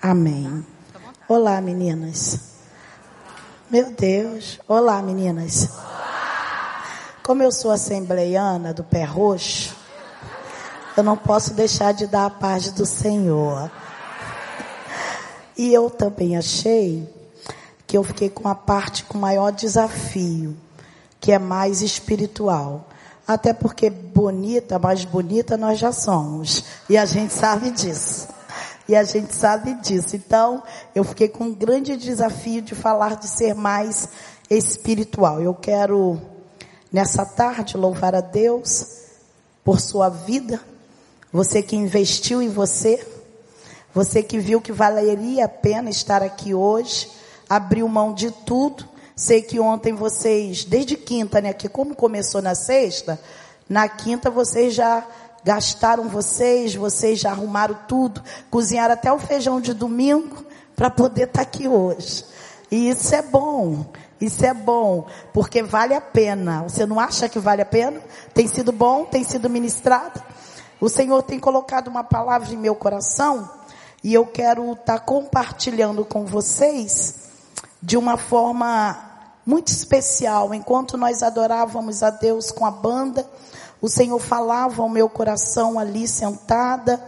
Amém. Olá, meninas. Meu Deus. Olá, meninas. Como eu sou assembleiana do pé roxo, eu não posso deixar de dar a paz do Senhor. E eu também achei que eu fiquei com a parte com maior desafio, que é mais espiritual. Até porque bonita, mais bonita nós já somos. E a gente sabe disso. E a gente sabe disso. Então, eu fiquei com um grande desafio de falar de ser mais espiritual. Eu quero, nessa tarde, louvar a Deus por sua vida. Você que investiu em você. Você que viu que valeria a pena estar aqui hoje. Abriu mão de tudo. Sei que ontem vocês, desde quinta, né? Que como começou na sexta, na quinta vocês já gastaram vocês, vocês já arrumaram tudo, cozinharam até o feijão de domingo para poder estar tá aqui hoje. E isso é bom. Isso é bom, porque vale a pena. Você não acha que vale a pena? Tem sido bom, tem sido ministrado. O Senhor tem colocado uma palavra em meu coração e eu quero estar tá compartilhando com vocês de uma forma muito especial. Enquanto nós adorávamos a Deus com a banda, o Senhor falava ao meu coração ali sentada.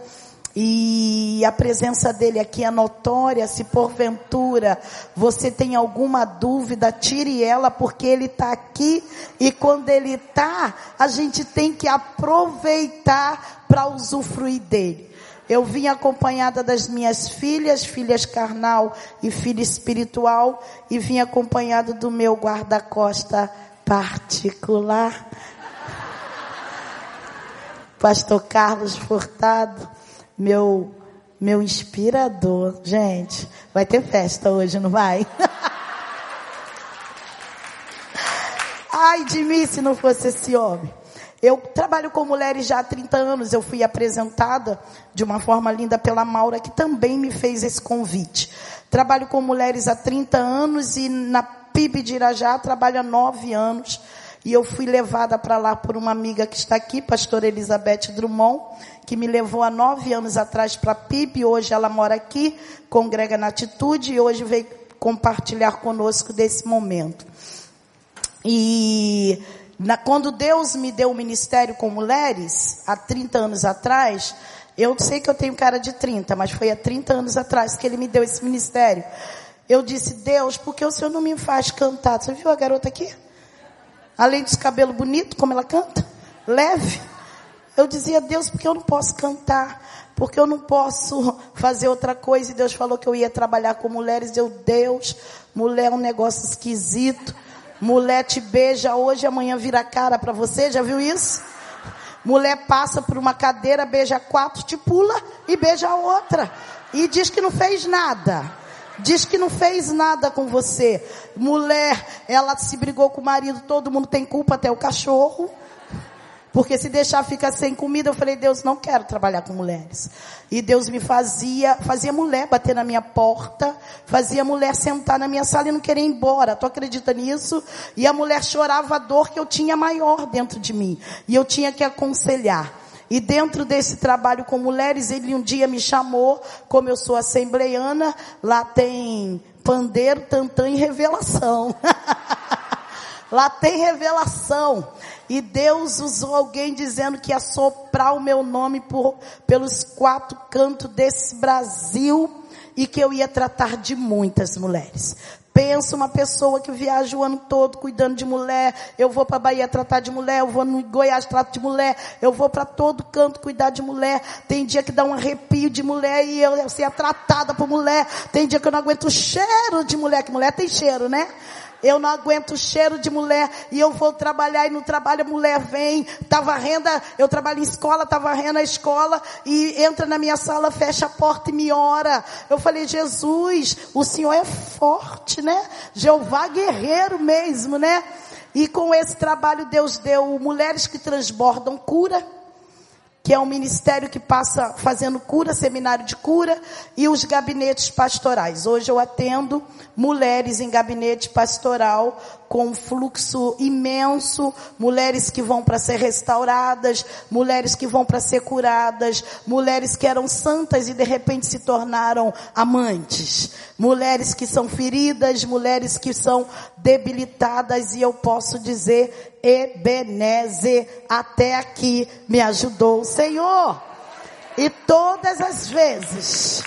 E a presença dele aqui é notória. Se porventura você tem alguma dúvida, tire ela, porque ele está aqui. E quando ele está, a gente tem que aproveitar para usufruir dele. Eu vim acompanhada das minhas filhas, filhas carnal e filha espiritual, e vim acompanhada do meu guarda-costa particular. Pastor Carlos Furtado, meu, meu inspirador. Gente, vai ter festa hoje, não vai? Ai de mim se não fosse esse homem. Eu trabalho com mulheres já há 30 anos. Eu fui apresentada de uma forma linda pela Maura, que também me fez esse convite. Trabalho com mulheres há 30 anos e na PIB de Irajá trabalho há 9 anos. E eu fui levada para lá por uma amiga que está aqui, pastora Elizabeth Drummond, que me levou há nove anos atrás para PIB. Hoje ela mora aqui, congrega na Atitude e hoje veio compartilhar conosco desse momento. E na, quando Deus me deu o ministério com mulheres, há 30 anos atrás, eu sei que eu tenho cara de 30, mas foi há 30 anos atrás que Ele me deu esse ministério. Eu disse, Deus, por que o Senhor não me faz cantar? Você viu a garota aqui? Além dos cabelos bonitos, como ela canta, leve. Eu dizia, Deus, porque eu não posso cantar, porque eu não posso fazer outra coisa. E Deus falou que eu ia trabalhar com mulheres. Eu, Deus, mulher é um negócio esquisito. Mulher te beija hoje, amanhã vira cara para você. Já viu isso? Mulher passa por uma cadeira, beija quatro, te pula e beija a outra. E diz que não fez nada. Diz que não fez nada com você. Mulher, ela se brigou com o marido, todo mundo tem culpa, até o cachorro. Porque se deixar ficar sem comida, eu falei, Deus, não quero trabalhar com mulheres. E Deus me fazia, fazia mulher bater na minha porta, fazia mulher sentar na minha sala e não querer ir embora. Tu acredita nisso? E a mulher chorava a dor que eu tinha maior dentro de mim. E eu tinha que aconselhar. E dentro desse trabalho com mulheres, ele um dia me chamou, como eu sou assembleiana, lá tem pandeiro, tantã e revelação. lá tem revelação. E Deus usou alguém dizendo que ia soprar o meu nome por, pelos quatro cantos desse Brasil e que eu ia tratar de muitas mulheres. Pensa uma pessoa que viaja o ano todo cuidando de mulher. Eu vou para Bahia tratar de mulher, eu vou no Goiás tratar de mulher, eu vou para todo canto cuidar de mulher. Tem dia que dá um arrepio de mulher e eu, ser tratada por mulher. Tem dia que eu não aguento o cheiro de mulher, que mulher tem cheiro, né? Eu não aguento o cheiro de mulher e eu vou trabalhar e no trabalho a mulher vem, tá varrendo, eu trabalho em escola, tá varrendo a escola e entra na minha sala, fecha a porta e me ora. Eu falei, Jesus, o Senhor é forte, né? Jeová guerreiro mesmo, né? E com esse trabalho Deus deu mulheres que transbordam cura que é um ministério que passa fazendo cura, seminário de cura e os gabinetes pastorais. Hoje eu atendo mulheres em gabinete pastoral com um fluxo imenso, mulheres que vão para ser restauradas, mulheres que vão para ser curadas, mulheres que eram santas e de repente se tornaram amantes, mulheres que são feridas, mulheres que são debilitadas e eu posso dizer, Ebenezer, até aqui me ajudou o Senhor. E todas as vezes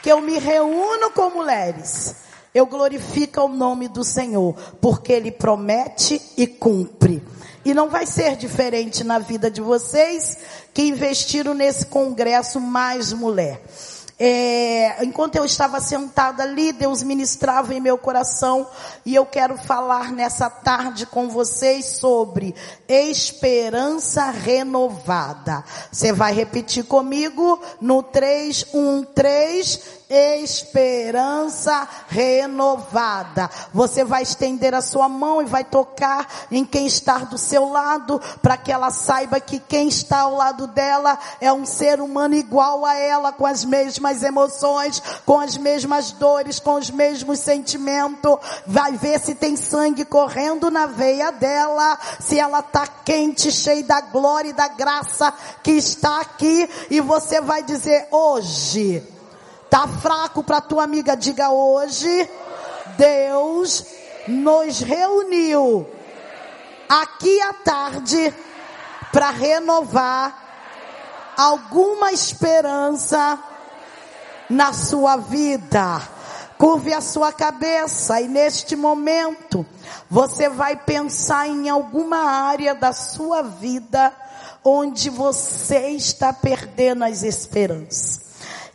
que eu me reúno com mulheres, eu glorifico o nome do Senhor, porque Ele promete e cumpre. E não vai ser diferente na vida de vocês que investiram nesse congresso mais mulher. É, enquanto eu estava sentada ali, Deus ministrava em meu coração e eu quero falar nessa tarde com vocês sobre esperança renovada. Você vai repetir comigo no 3, 1, 3 esperança renovada. Você vai estender a sua mão e vai tocar em quem está do seu lado, para que ela saiba que quem está ao lado dela é um ser humano igual a ela, com as mesmas emoções, com as mesmas dores, com os mesmos sentimentos. Vai ver se tem sangue correndo na veia dela, se ela está quente, cheia da glória e da graça que está aqui, e você vai dizer hoje Tá fraco para tua amiga? Diga hoje. Deus nos reuniu aqui à tarde para renovar alguma esperança na sua vida. Curve a sua cabeça e neste momento você vai pensar em alguma área da sua vida onde você está perdendo as esperanças.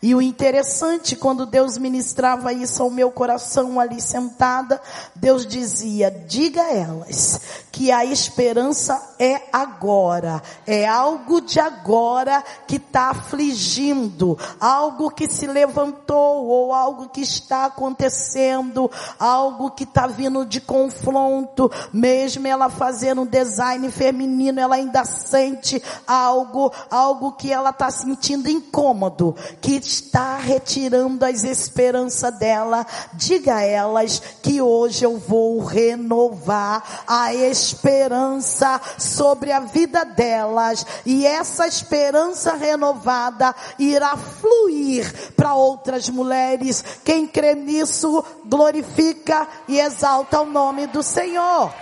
E o interessante, quando Deus ministrava isso ao meu coração ali sentada, Deus dizia, diga a elas que a esperança é agora, é algo de agora que está afligindo, algo que se levantou ou algo que está acontecendo, algo que está vindo de confronto, mesmo ela fazendo um design feminino, ela ainda sente algo, algo que ela está sentindo incômodo, que está retirando as esperanças dela, diga a elas que hoje eu vou renovar a esperança sobre a vida delas e essa esperança renovada irá fluir para outras mulheres. Quem crê nisso glorifica e exalta o nome do Senhor.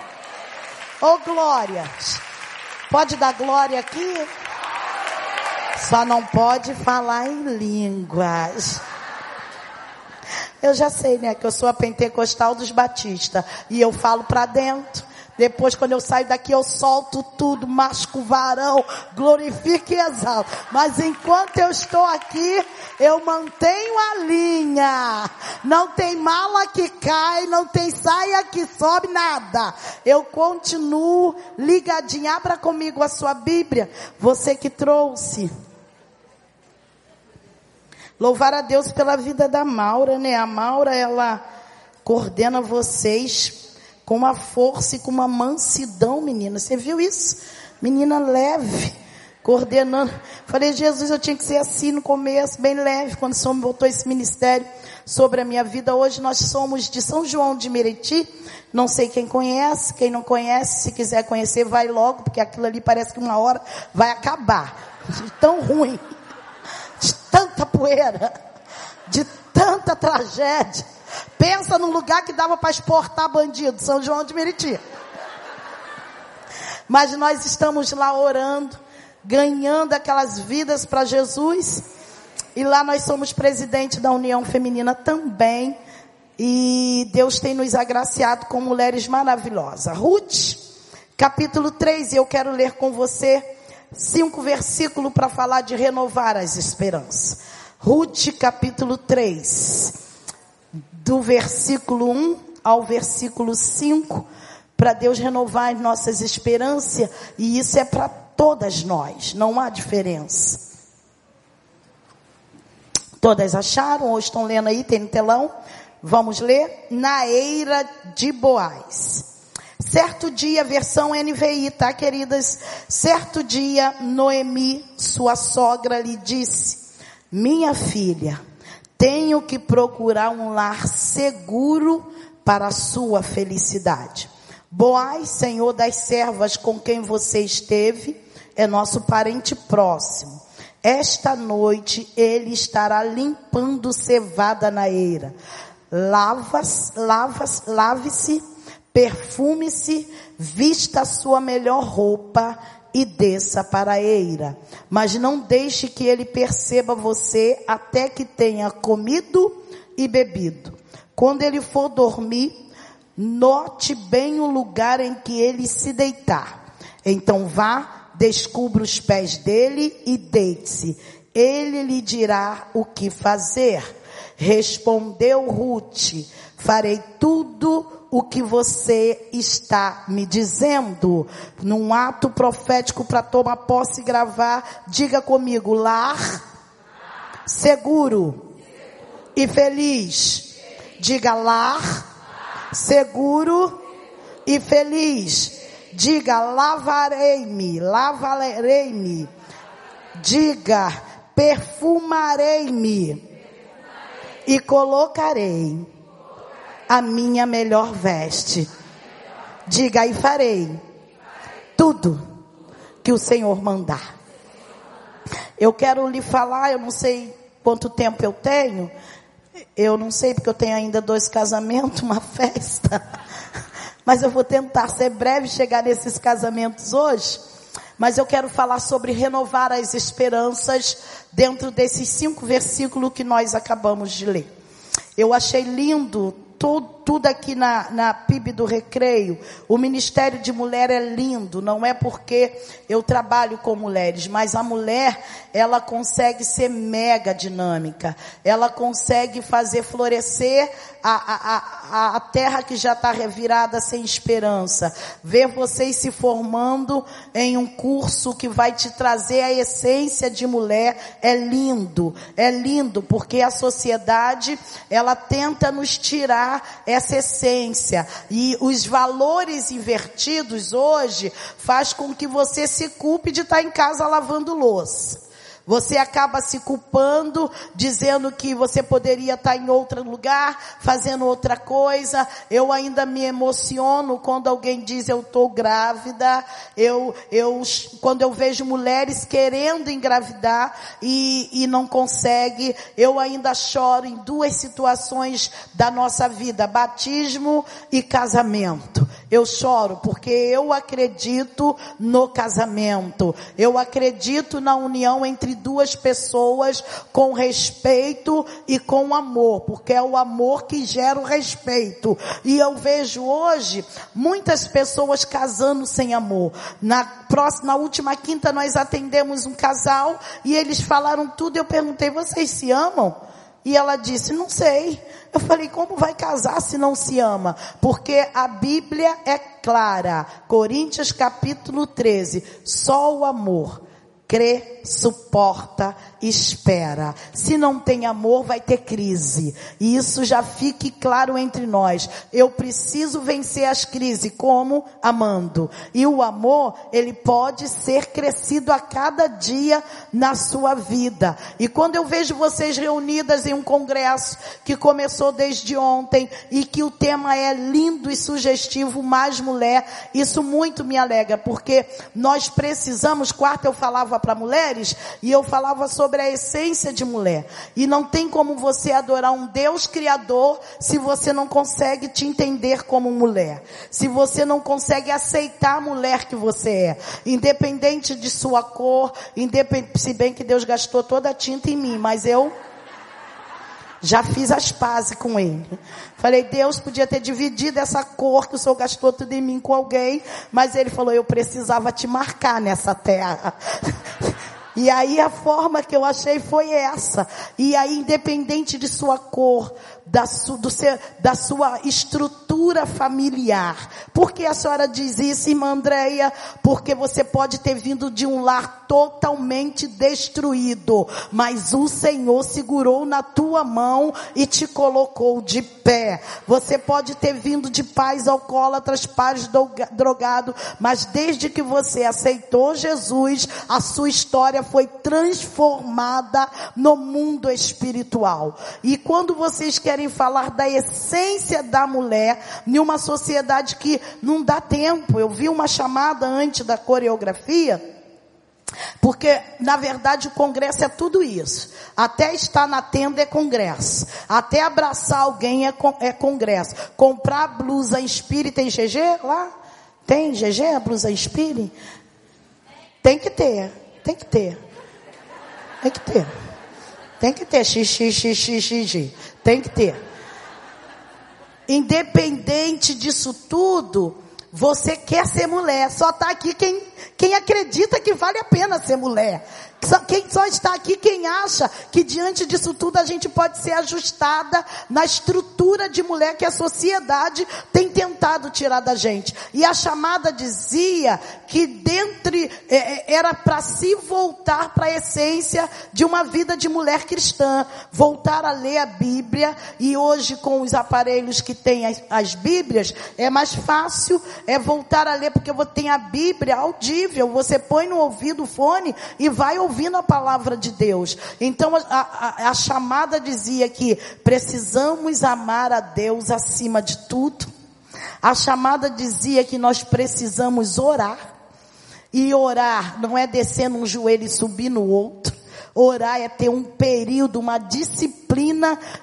Oh glória! Pode dar glória aqui? Só não pode falar em línguas. Eu já sei, né, que eu sou a pentecostal dos batistas e eu falo para dentro. Depois, quando eu saio daqui, eu solto tudo, masco varão, glorifico e exalto. Mas enquanto eu estou aqui, eu mantenho a linha. Não tem mala que cai, não tem saia que sobe, nada. Eu continuo ligadinha. Abra comigo a sua Bíblia. Você que trouxe. Louvar a Deus pela vida da Maura, né? A Maura, ela coordena vocês com uma força e com uma mansidão, menina. Você viu isso? Menina leve, coordenando. Falei, Jesus, eu tinha que ser assim no começo, bem leve, quando o Senhor me botou esse ministério sobre a minha vida. Hoje nós somos de São João de Meriti. Não sei quem conhece, quem não conhece, se quiser conhecer, vai logo, porque aquilo ali parece que uma hora vai acabar. Tão ruim de tanta poeira, de tanta tragédia. Pensa num lugar que dava para exportar bandido, São João de Meriti. Mas nós estamos lá orando, ganhando aquelas vidas para Jesus. E lá nós somos presidente da União Feminina também. E Deus tem nos agraciado com mulheres maravilhosas. Ruth, capítulo 3, e eu quero ler com você cinco versículos para falar de renovar as esperanças. Ruth capítulo 3, do versículo 1 ao versículo 5, para Deus renovar as nossas esperanças, e isso é para todas nós, não há diferença. Todas acharam ou estão lendo aí, tem no telão? Vamos ler? Na eira de Boaz. Certo dia, versão NVI, tá, queridas? Certo dia, Noemi, sua sogra, lhe disse: Minha filha, tenho que procurar um lar seguro para a sua felicidade. Boaz, senhor das servas com quem você esteve, é nosso parente próximo. Esta noite ele estará limpando cevada na eira. Lavas, lave-se, perfume-se, vista a sua melhor roupa e desça para a eira. Mas não deixe que ele perceba você até que tenha comido e bebido. Quando ele for dormir, note bem o lugar em que ele se deitar. Então vá, descubra os pés dele e deite-se. Ele lhe dirá o que fazer. Respondeu Ruth, farei tudo o que você está me dizendo. Num ato profético para tomar posse e gravar, diga comigo, lar, seguro e feliz. Diga lar, seguro e feliz. Diga lavarei-me, lavarei-me. Diga perfumarei-me e colocarei a minha melhor veste. Diga e farei tudo que o Senhor mandar. Eu quero lhe falar, eu não sei quanto tempo eu tenho. Eu não sei porque eu tenho ainda dois casamentos, uma festa. Mas eu vou tentar ser breve chegar nesses casamentos hoje. Mas eu quero falar sobre renovar as esperanças dentro desses cinco versículos que nós acabamos de ler. Eu achei lindo tudo, tudo aqui na, na PIB do Recreio. O Ministério de Mulher é lindo, não é porque eu trabalho com mulheres, mas a mulher, ela consegue ser mega dinâmica. Ela consegue fazer florescer a, a, a, a terra que já está revirada sem esperança. Ver vocês se formando em um curso que vai te trazer a essência de mulher é lindo. É lindo porque a sociedade, ela tenta nos tirar essa essência. E os valores invertidos hoje faz com que você se culpe de estar em casa lavando louça. Você acaba se culpando, dizendo que você poderia estar em outro lugar, fazendo outra coisa. Eu ainda me emociono quando alguém diz eu estou grávida. Eu, eu, quando eu vejo mulheres querendo engravidar e, e não consegue, eu ainda choro em duas situações da nossa vida: batismo e casamento. Eu choro porque eu acredito no casamento. Eu acredito na união entre duas pessoas com respeito e com amor, porque é o amor que gera o respeito. E eu vejo hoje muitas pessoas casando sem amor. Na próxima, na última quinta nós atendemos um casal e eles falaram tudo. Eu perguntei: vocês se amam? E ela disse: não sei. Eu falei, como vai casar se não se ama? Porque a Bíblia é clara. Coríntios capítulo 13. Só o amor crê, suporta, espera. Se não tem amor, vai ter crise. E isso já fique claro entre nós. Eu preciso vencer as crises como amando. E o amor, ele pode ser crescido a cada dia na sua vida. E quando eu vejo vocês reunidas em um congresso que começou desde ontem e que o tema é lindo e sugestivo, mais mulher, isso muito me alegra, porque nós precisamos, quarta eu falava para mulheres e eu falava sobre a essência de mulher. E não tem como você adorar um Deus criador se você não consegue te entender como mulher. Se você não consegue aceitar a mulher que você é, independente de sua cor, independente, se bem que Deus gastou toda a tinta em mim, mas eu já fiz as pazes com ele. Falei, Deus podia ter dividido essa cor que o Senhor gastou tudo em mim com alguém, mas ele falou, eu precisava te marcar nessa terra. E aí a forma que eu achei foi essa. E aí, independente de sua cor, da, su, do seu, da sua estrutura familiar. Por que a senhora diz isso, irmã Andréia? Porque você pode ter vindo de um lar totalmente destruído, mas o Senhor segurou na tua mão e te colocou de pé. Você pode ter vindo de pais alcoólatras, pais drogados, mas desde que você aceitou Jesus, a sua história foi transformada no mundo espiritual. E quando vocês querem querem falar da essência da mulher em uma sociedade que não dá tempo. Eu vi uma chamada antes da coreografia. Porque, na verdade, o congresso é tudo isso. Até estar na tenda é congresso. Até abraçar alguém é, é congresso. Comprar blusa Inspire, tem GG lá? Tem GG, a blusa Inspire? Tem que ter, tem que ter. Tem que ter. Tem que ter xixi, Tem que ter. Independente disso tudo, você quer ser mulher. Só está aqui quem, quem acredita que vale a pena ser mulher. Só, quem só está aqui quem acha que diante disso tudo a gente pode ser ajustada na estrutura de mulher que a sociedade tem tentado tirar da gente. E a chamada dizia que dentre é, é era para se voltar para a essência de uma vida de mulher cristã, voltar a ler a Bíblia e hoje com os aparelhos que tem as, as Bíblias é mais fácil é voltar a ler porque tem a Bíblia audível, você põe no ouvido o fone e vai ouvir ouvindo a palavra de Deus. Então a, a, a chamada dizia que precisamos amar a Deus acima de tudo. A chamada dizia que nós precisamos orar. E orar não é descer num joelho e subir no outro. Orar é ter um período, uma disciplina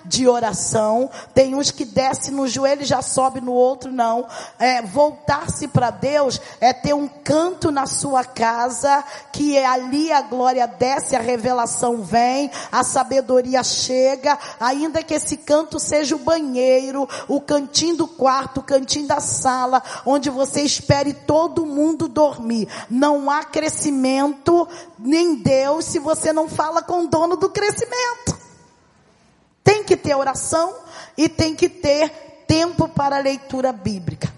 de oração. Tem uns que desce no joelho e já sobe no outro, não. É, Voltar-se para Deus é ter um canto na sua casa, que é ali a glória desce, a revelação vem, a sabedoria chega, ainda que esse canto seja o banheiro, o cantinho do quarto, o cantinho da sala, onde você espere todo mundo dormir. Não há crescimento nem Deus se você não fala com o dono do crescimento. Que ter oração e tem que ter tempo para a leitura bíblica.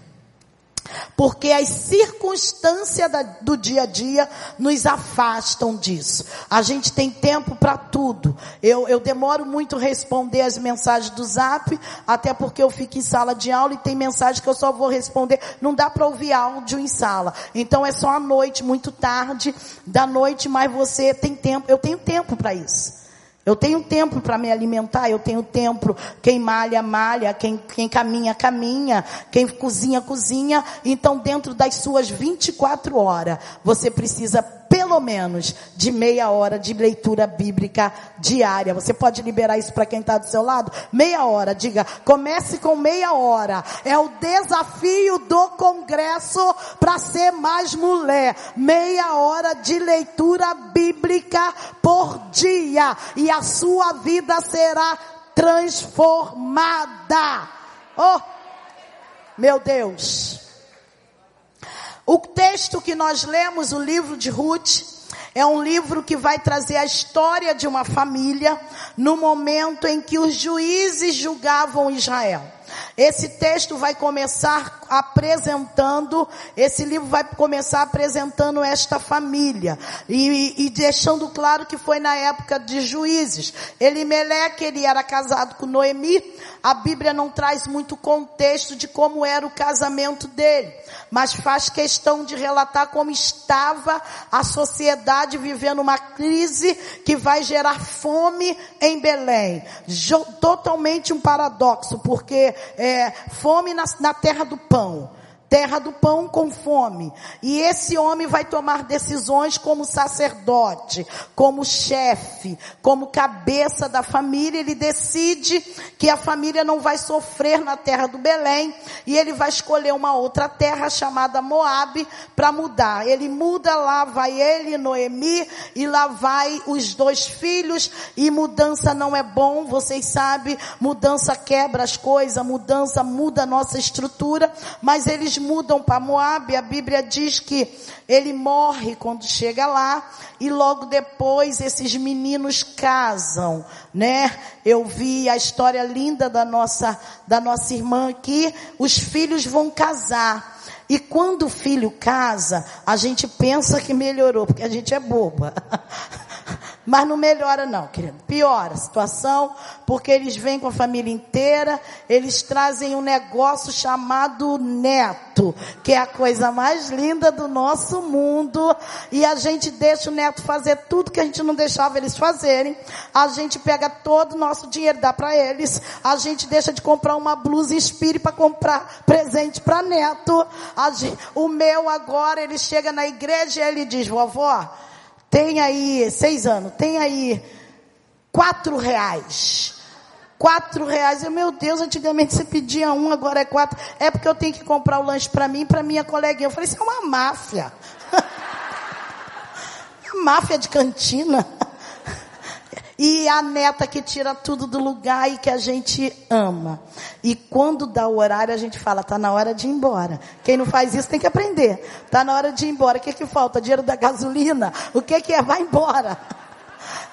Porque as circunstâncias do dia a dia nos afastam disso. A gente tem tempo para tudo. Eu, eu demoro muito responder as mensagens do zap, até porque eu fico em sala de aula e tem mensagem que eu só vou responder. Não dá para ouvir áudio em sala. Então é só à noite, muito tarde da noite, mas você tem tempo. Eu tenho tempo para isso. Eu tenho tempo para me alimentar, eu tenho tempo, quem malha, malha, quem, quem caminha, caminha, quem cozinha, cozinha. Então, dentro das suas 24 horas, você precisa pelo menos de meia hora de leitura bíblica diária. Você pode liberar isso para quem está do seu lado? Meia hora, diga, comece com meia hora. É o desafio do congresso para ser mais mulher. Meia hora de leitura bíblica por dia. E a sua vida será transformada. Oh, meu Deus. O texto que nós lemos, o livro de Ruth, é um livro que vai trazer a história de uma família no momento em que os juízes julgavam Israel. Esse texto vai começar apresentando, esse livro vai começar apresentando esta família e, e deixando claro que foi na época de juízes. Elimeleque, ele era casado com Noemi, a Bíblia não traz muito contexto de como era o casamento dele, mas faz questão de relatar como estava a sociedade vivendo uma crise que vai gerar fome em Belém. Totalmente um paradoxo, porque é, fome na, na terra do pão terra do pão com fome. E esse homem vai tomar decisões como sacerdote, como chefe, como cabeça da família. Ele decide que a família não vai sofrer na terra do Belém e ele vai escolher uma outra terra chamada Moabe para mudar. Ele muda lá, vai ele, Noemi, e lá vai os dois filhos. E mudança não é bom, vocês sabem, mudança quebra as coisas, mudança muda a nossa estrutura, mas eles mudam para Moab, a Bíblia diz que ele morre quando chega lá e logo depois esses meninos casam, né? Eu vi a história linda da nossa da nossa irmã aqui, os filhos vão casar. E quando o filho casa, a gente pensa que melhorou, porque a gente é boba. Mas não melhora não, querido. Piora a situação, porque eles vêm com a família inteira, eles trazem um negócio chamado neto, que é a coisa mais linda do nosso mundo, e a gente deixa o neto fazer tudo que a gente não deixava eles fazerem. A gente pega todo o nosso dinheiro, dá para eles. A gente deixa de comprar uma blusa Inspire para comprar presente para neto. Gente, o meu agora, ele chega na igreja e ele diz, vovó, tem aí, seis anos, tem aí quatro reais. Quatro reais. Eu, meu Deus, antigamente você pedia um, agora é quatro. É porque eu tenho que comprar o lanche para mim e para minha coleguinha. Eu falei, isso é uma máfia. máfia de cantina. E a neta que tira tudo do lugar e que a gente ama. E quando dá o horário, a gente fala, tá na hora de ir embora. Quem não faz isso tem que aprender. Tá na hora de ir embora. O que que falta? Dinheiro da gasolina? O que que é? Vai embora.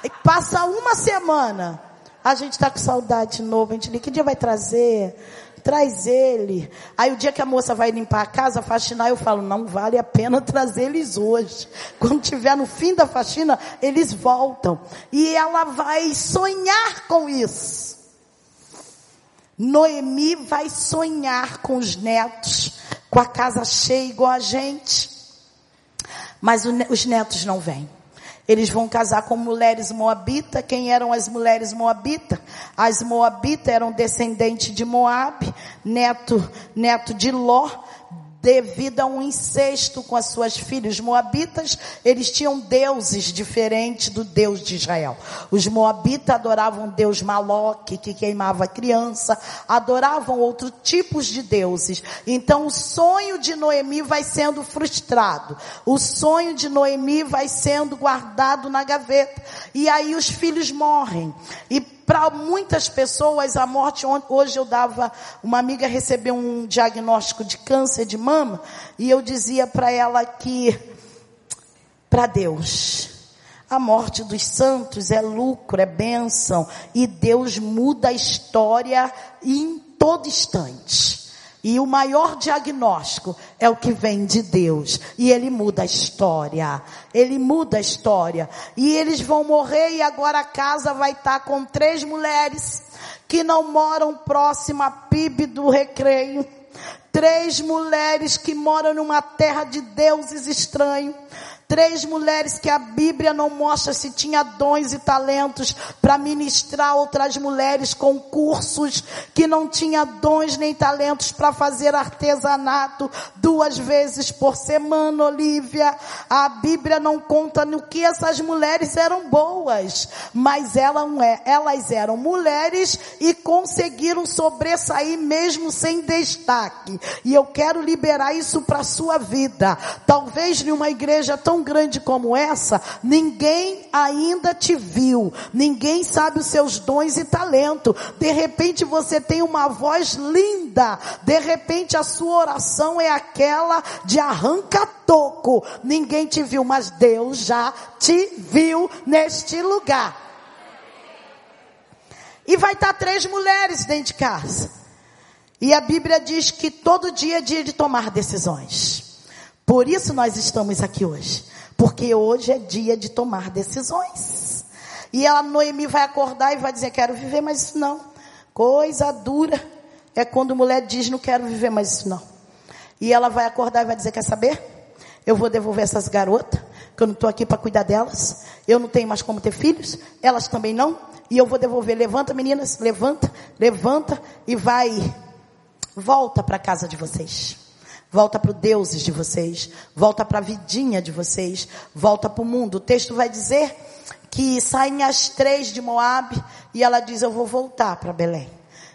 E passa uma semana. A gente está com saudade de novo. A gente liga, que dia vai trazer? Traz ele. Aí o dia que a moça vai limpar a casa, faxinar, eu falo, não vale a pena trazer eles hoje. Quando tiver no fim da faxina, eles voltam. E ela vai sonhar com isso. Noemi vai sonhar com os netos, com a casa cheia igual a gente. Mas os netos não vêm. Eles vão casar com mulheres moabitas. Quem eram as mulheres moabitas? As moabitas eram descendentes de Moab, neto, neto de Ló devido a um incesto com as suas filhas. Os moabitas, eles tinham deuses diferentes do Deus de Israel. Os moabitas adoravam Deus Maloque, que queimava criança, adoravam outros tipos de deuses. Então o sonho de Noemi vai sendo frustrado. O sonho de Noemi vai sendo guardado na gaveta. E aí os filhos morrem. E para muitas pessoas, a morte, hoje eu dava, uma amiga recebeu um diagnóstico de câncer de mama, e eu dizia para ela que, para Deus, a morte dos santos é lucro, é bênção, e Deus muda a história em todo instante. E o maior diagnóstico é o que vem de Deus. E ele muda a história. Ele muda a história. E eles vão morrer e agora a casa vai estar com três mulheres que não moram próxima à PIB do recreio. Três mulheres que moram numa terra de deuses estranhos Três mulheres que a Bíblia não mostra se tinha dons e talentos para ministrar outras mulheres com cursos que não tinha dons nem talentos para fazer artesanato duas vezes por semana, Olivia. A Bíblia não conta no que essas mulheres eram boas, mas elas, é, elas eram mulheres e conseguiram sobressair mesmo sem destaque. E eu quero liberar isso para sua vida. Talvez numa igreja tão tão grande como essa, ninguém ainda te viu, ninguém sabe os seus dons e talento. De repente você tem uma voz linda, de repente a sua oração é aquela de arranca-toco. Ninguém te viu, mas Deus já te viu neste lugar. E vai estar três mulheres dentro de casa. E a Bíblia diz que todo dia é dia de tomar decisões. Por isso nós estamos aqui hoje. Porque hoje é dia de tomar decisões. E a Noemi vai acordar e vai dizer, quero viver mais isso não. Coisa dura é quando mulher diz, não quero viver mais isso não. E ela vai acordar e vai dizer, quer saber? Eu vou devolver essas garotas, que eu não estou aqui para cuidar delas. Eu não tenho mais como ter filhos, elas também não. E eu vou devolver. Levanta, meninas, levanta, levanta e vai. Volta para casa de vocês. Volta para deuses de vocês. Volta para a vidinha de vocês. Volta para o mundo. O texto vai dizer que saem as três de Moab e ela diz: Eu vou voltar para Belém.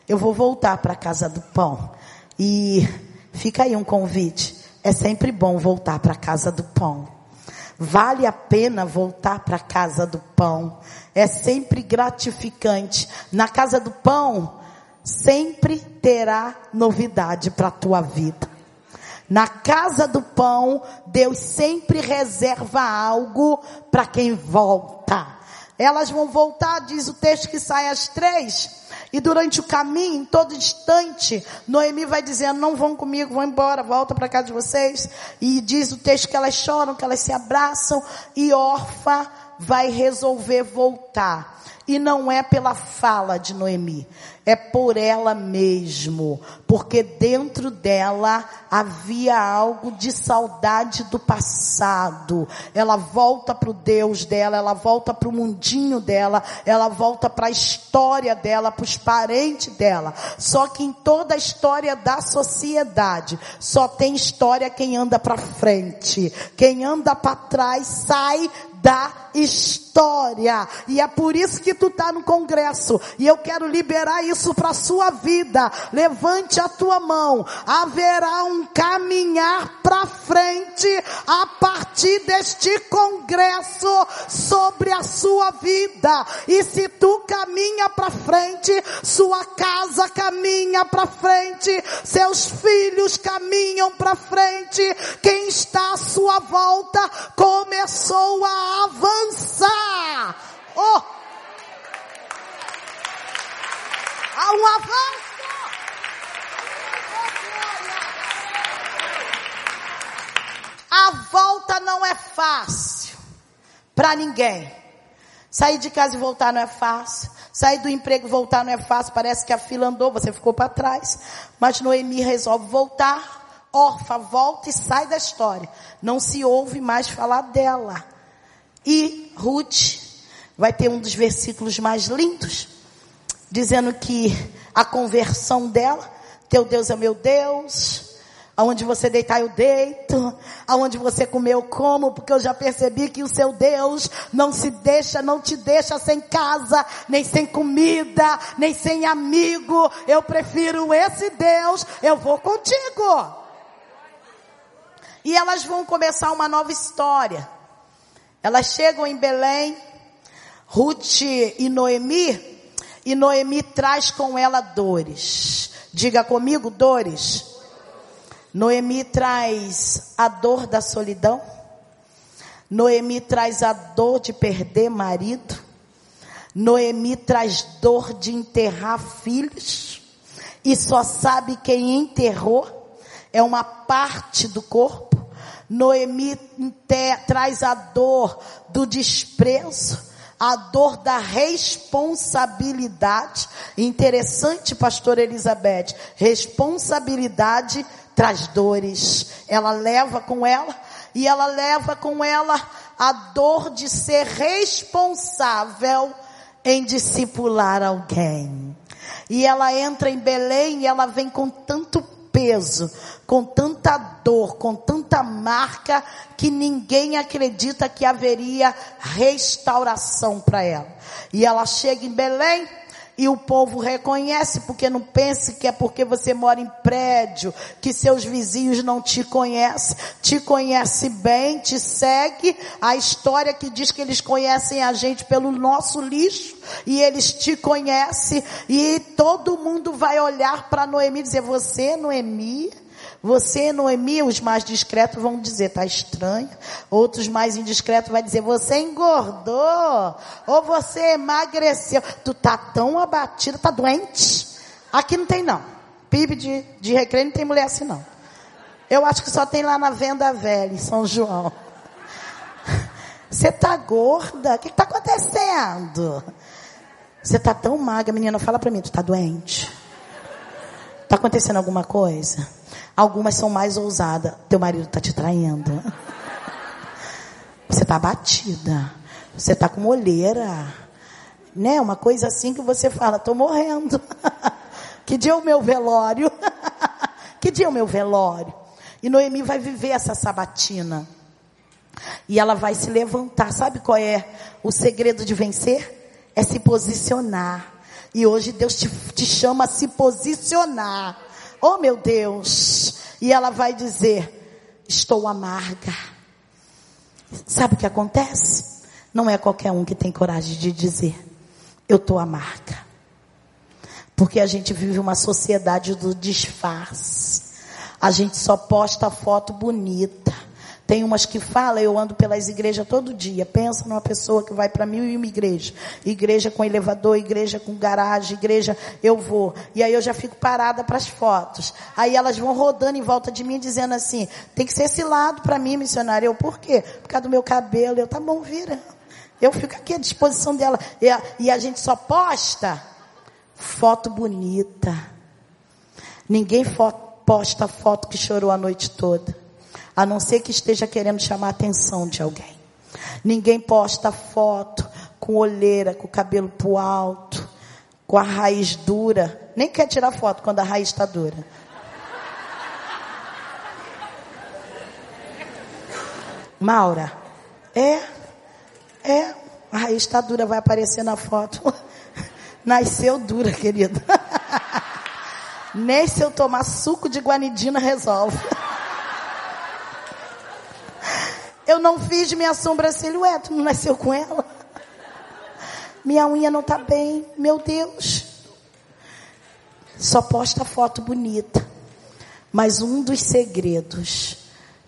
Eu vou voltar para a casa do pão. E fica aí um convite. É sempre bom voltar para a casa do pão. Vale a pena voltar para a casa do pão. É sempre gratificante. Na casa do pão, sempre terá novidade para a tua vida. Na casa do pão, Deus sempre reserva algo para quem volta. Elas vão voltar, diz o texto que sai às três. E durante o caminho, em todo instante, Noemi vai dizendo: Não vão comigo, vão embora, volta para casa de vocês. E diz o texto que elas choram, que elas se abraçam. E Orfa vai resolver voltar. E não é pela fala de Noemi, é por ela mesmo, porque dentro dela havia algo de saudade do passado. Ela volta para o Deus dela, ela volta para o mundinho dela, ela volta para a história dela, para os parentes dela. Só que em toda a história da sociedade, só tem história quem anda para frente. Quem anda para trás sai da história. E é por isso que tu tá no congresso. E eu quero liberar isso para sua vida. Levante a tua mão. Haverá um caminhar para frente a partir deste congresso sobre a sua vida. E se tu caminha para frente, sua casa caminha para frente, seus filhos caminham para frente, quem está à sua volta começou a avançar. Oh! Há um avanço. A volta não é fácil para ninguém. Sair de casa e voltar não é fácil. Sair do emprego e voltar não é fácil. Parece que a fila andou, você ficou para trás. Mas Noemi resolve voltar. Orfa volta e sai da história. Não se ouve mais falar dela. E Ruth vai ter um dos versículos mais lindos, dizendo que a conversão dela, teu Deus é meu Deus, aonde você deitar eu deito, aonde você comer eu como, porque eu já percebi que o seu Deus não se deixa, não te deixa sem casa, nem sem comida, nem sem amigo. Eu prefiro esse Deus, eu vou contigo. E elas vão começar uma nova história. Elas chegam em Belém, Ruth e Noemi, e Noemi traz com ela dores. Diga comigo, dores. Noemi traz a dor da solidão. Noemi traz a dor de perder marido. Noemi traz dor de enterrar filhos. E só sabe quem enterrou. É uma parte do corpo. Noemi traz a dor do desprezo, a dor da responsabilidade. Interessante, pastor Elizabeth, responsabilidade traz dores. Ela leva com ela e ela leva com ela a dor de ser responsável em discipular alguém. E ela entra em Belém e ela vem com tanto peso, com tanta dor, com tanta marca, que ninguém acredita que haveria restauração para ela. E ela chega em Belém, e o povo reconhece, porque não pense que é porque você mora em prédio, que seus vizinhos não te conhecem, te conhece bem, te segue, a história que diz que eles conhecem a gente pelo nosso lixo, e eles te conhecem, e todo mundo vai olhar para Noemi e dizer, você Noemi? Você, Noemi, os mais discretos vão dizer, tá estranho. Outros mais indiscretos vão dizer, você engordou. Ou você emagreceu. Tu tá tão abatido, tá doente. Aqui não tem não. PIB de, de recreio não tem mulher assim não. Eu acho que só tem lá na Venda Velha, em São João. Você tá gorda? O que está acontecendo? Você tá tão magra, menina, fala para mim, tu tá doente? Tá acontecendo alguma coisa? Algumas são mais ousadas. Teu marido está te traindo. Você está batida. Você está com olheira. Né? Uma coisa assim que você fala, estou morrendo. que dia é o meu velório? que dia é o meu velório? E Noemi vai viver essa sabatina. E ela vai se levantar. Sabe qual é o segredo de vencer? É se posicionar. E hoje Deus te, te chama a se posicionar. Oh meu Deus! E ela vai dizer: Estou amarga. Sabe o que acontece? Não é qualquer um que tem coragem de dizer: Eu estou amarga. Porque a gente vive uma sociedade do disfarce. A gente só posta foto bonita. Tem umas que falam, eu ando pelas igrejas todo dia. Pensa numa pessoa que vai para mil e uma igreja. Igreja com elevador, igreja com garagem, igreja, eu vou. E aí eu já fico parada para as fotos. Aí elas vão rodando em volta de mim dizendo assim, tem que ser esse lado para mim, missionária. Eu, por quê? Por causa do meu cabelo. Eu, tá bom, vira. Eu fico aqui à disposição dela. E a, e a gente só posta foto bonita. Ninguém foto, posta foto que chorou a noite toda. A não ser que esteja querendo chamar a atenção de alguém. Ninguém posta foto com olheira, com o cabelo pro alto, com a raiz dura. Nem quer tirar foto quando a raiz está dura. Maura, é, é, a raiz está dura, vai aparecer na foto. Nasceu dura, querida. Nem se eu tomar suco de guanidina resolve. Eu não fiz minha sobrancelha, ué, tu não nasceu com ela? Minha unha não tá bem, meu Deus. Só posta foto bonita. Mas um dos segredos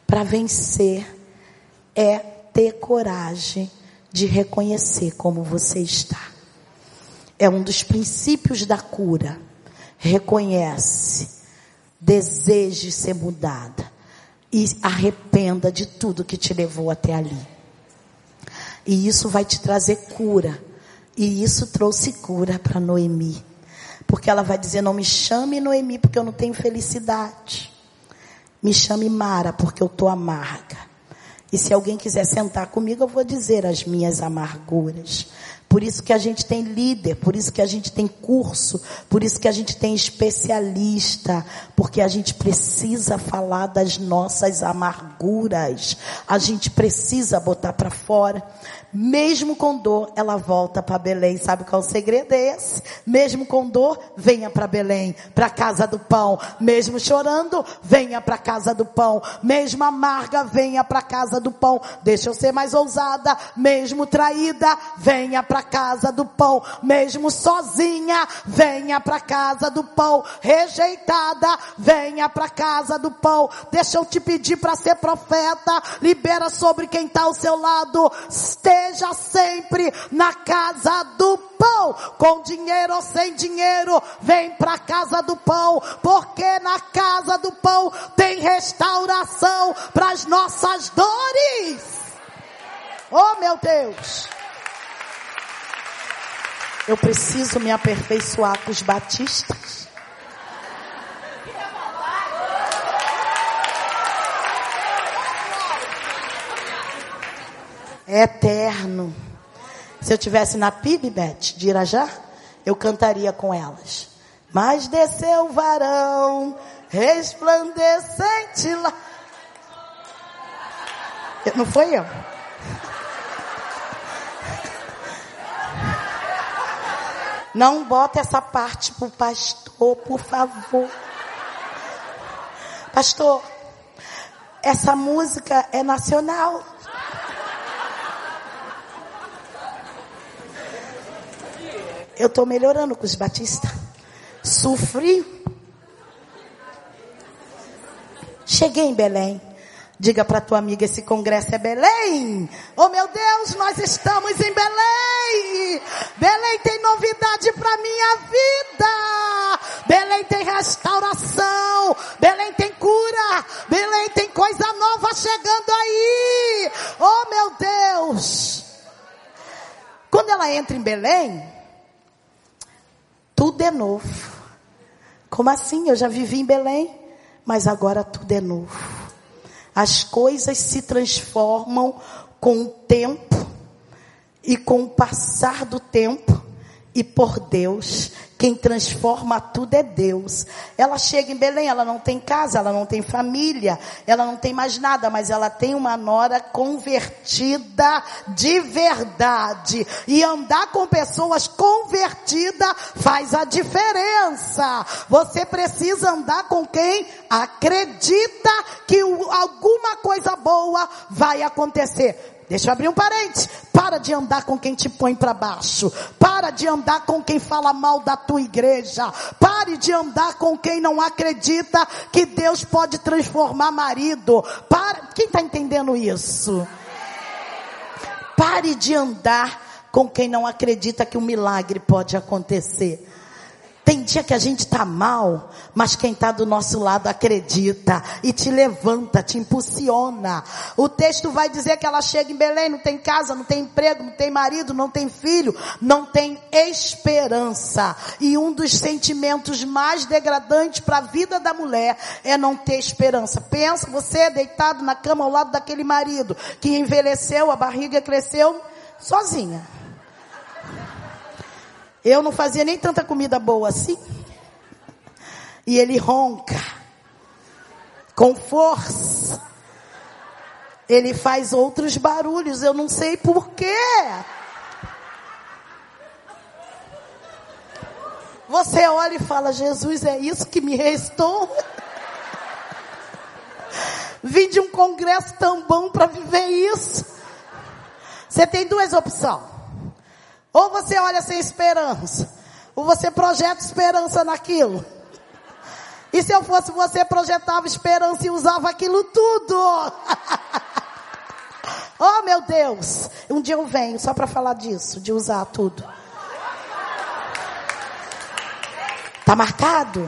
para vencer é ter coragem de reconhecer como você está. É um dos princípios da cura. Reconhece, deseje ser mudada e arrependa de tudo que te levou até ali. E isso vai te trazer cura. E isso trouxe cura para Noemi. Porque ela vai dizer: Não me chame Noemi, porque eu não tenho felicidade. Me chame Mara, porque eu estou amarga. E se alguém quiser sentar comigo, eu vou dizer as minhas amarguras. Por isso que a gente tem líder, por isso que a gente tem curso, por isso que a gente tem especialista, porque a gente precisa falar das nossas amarguras. A gente precisa botar para fora. Mesmo com dor, ela volta para Belém. Sabe qual o segredo é esse? Mesmo com dor, venha para Belém, para casa do pão. Mesmo chorando, venha para casa do pão. Mesmo amarga, venha para casa do pão. Deixa eu ser mais ousada. Mesmo traída, venha para a casa do pão. Mesmo sozinha, venha para casa do pão. Rejeitada, venha para casa do pão. Deixa eu te pedir para ser profeta. Libera sobre quem está ao seu lado. Esteja sempre na casa do pão, com dinheiro ou sem dinheiro, vem para casa do pão, porque na casa do pão tem restauração para as nossas dores. Oh meu Deus! Eu preciso me aperfeiçoar com os batistas. é eterno. Se eu tivesse na PIB, Beth, de Irajá, eu cantaria com elas. Mas desceu o varão, resplandecente lá. Não foi eu? Não bota essa parte pro pastor, por favor. Pastor, essa música é nacional. Eu estou melhorando com os batistas. Sofri. Cheguei em Belém. Diga para tua amiga, esse congresso é Belém. Oh meu Deus, nós estamos em Belém. Belém tem novidade para minha vida. Belém tem restauração. Belém tem cura. Belém tem coisa nova chegando aí. Oh meu Deus. Quando ela entra em Belém, tudo é novo. Como assim? Eu já vivi em Belém, mas agora tudo é novo. As coisas se transformam com o tempo e com o passar do tempo e por Deus. Quem transforma tudo é Deus. Ela chega em Belém, ela não tem casa, ela não tem família, ela não tem mais nada, mas ela tem uma nora convertida de verdade. E andar com pessoas convertidas faz a diferença. Você precisa andar com quem acredita que alguma coisa boa vai acontecer. Deixa eu abrir um parente. Para de andar com quem te põe para baixo. Para de andar com quem fala mal da tua igreja. Pare de andar com quem não acredita que Deus pode transformar marido. Para, quem está entendendo isso? Pare de andar com quem não acredita que um milagre pode acontecer. Tem dia que a gente está mal, mas quem está do nosso lado acredita e te levanta, te impulsiona. O texto vai dizer que ela chega em Belém, não tem casa, não tem emprego, não tem marido, não tem filho, não tem esperança. E um dos sentimentos mais degradantes para a vida da mulher é não ter esperança. Pensa você deitado na cama ao lado daquele marido que envelheceu, a barriga cresceu sozinha. Eu não fazia nem tanta comida boa assim. E ele ronca. Com força. Ele faz outros barulhos, eu não sei porquê. Você olha e fala, Jesus, é isso que me restou? Vim de um congresso tão bom para viver isso. Você tem duas opções. Ou você olha sem esperança, ou você projeta esperança naquilo. E se eu fosse você, projetava esperança e usava aquilo tudo. oh meu Deus, um dia eu venho só para falar disso, de usar tudo. Tá marcado?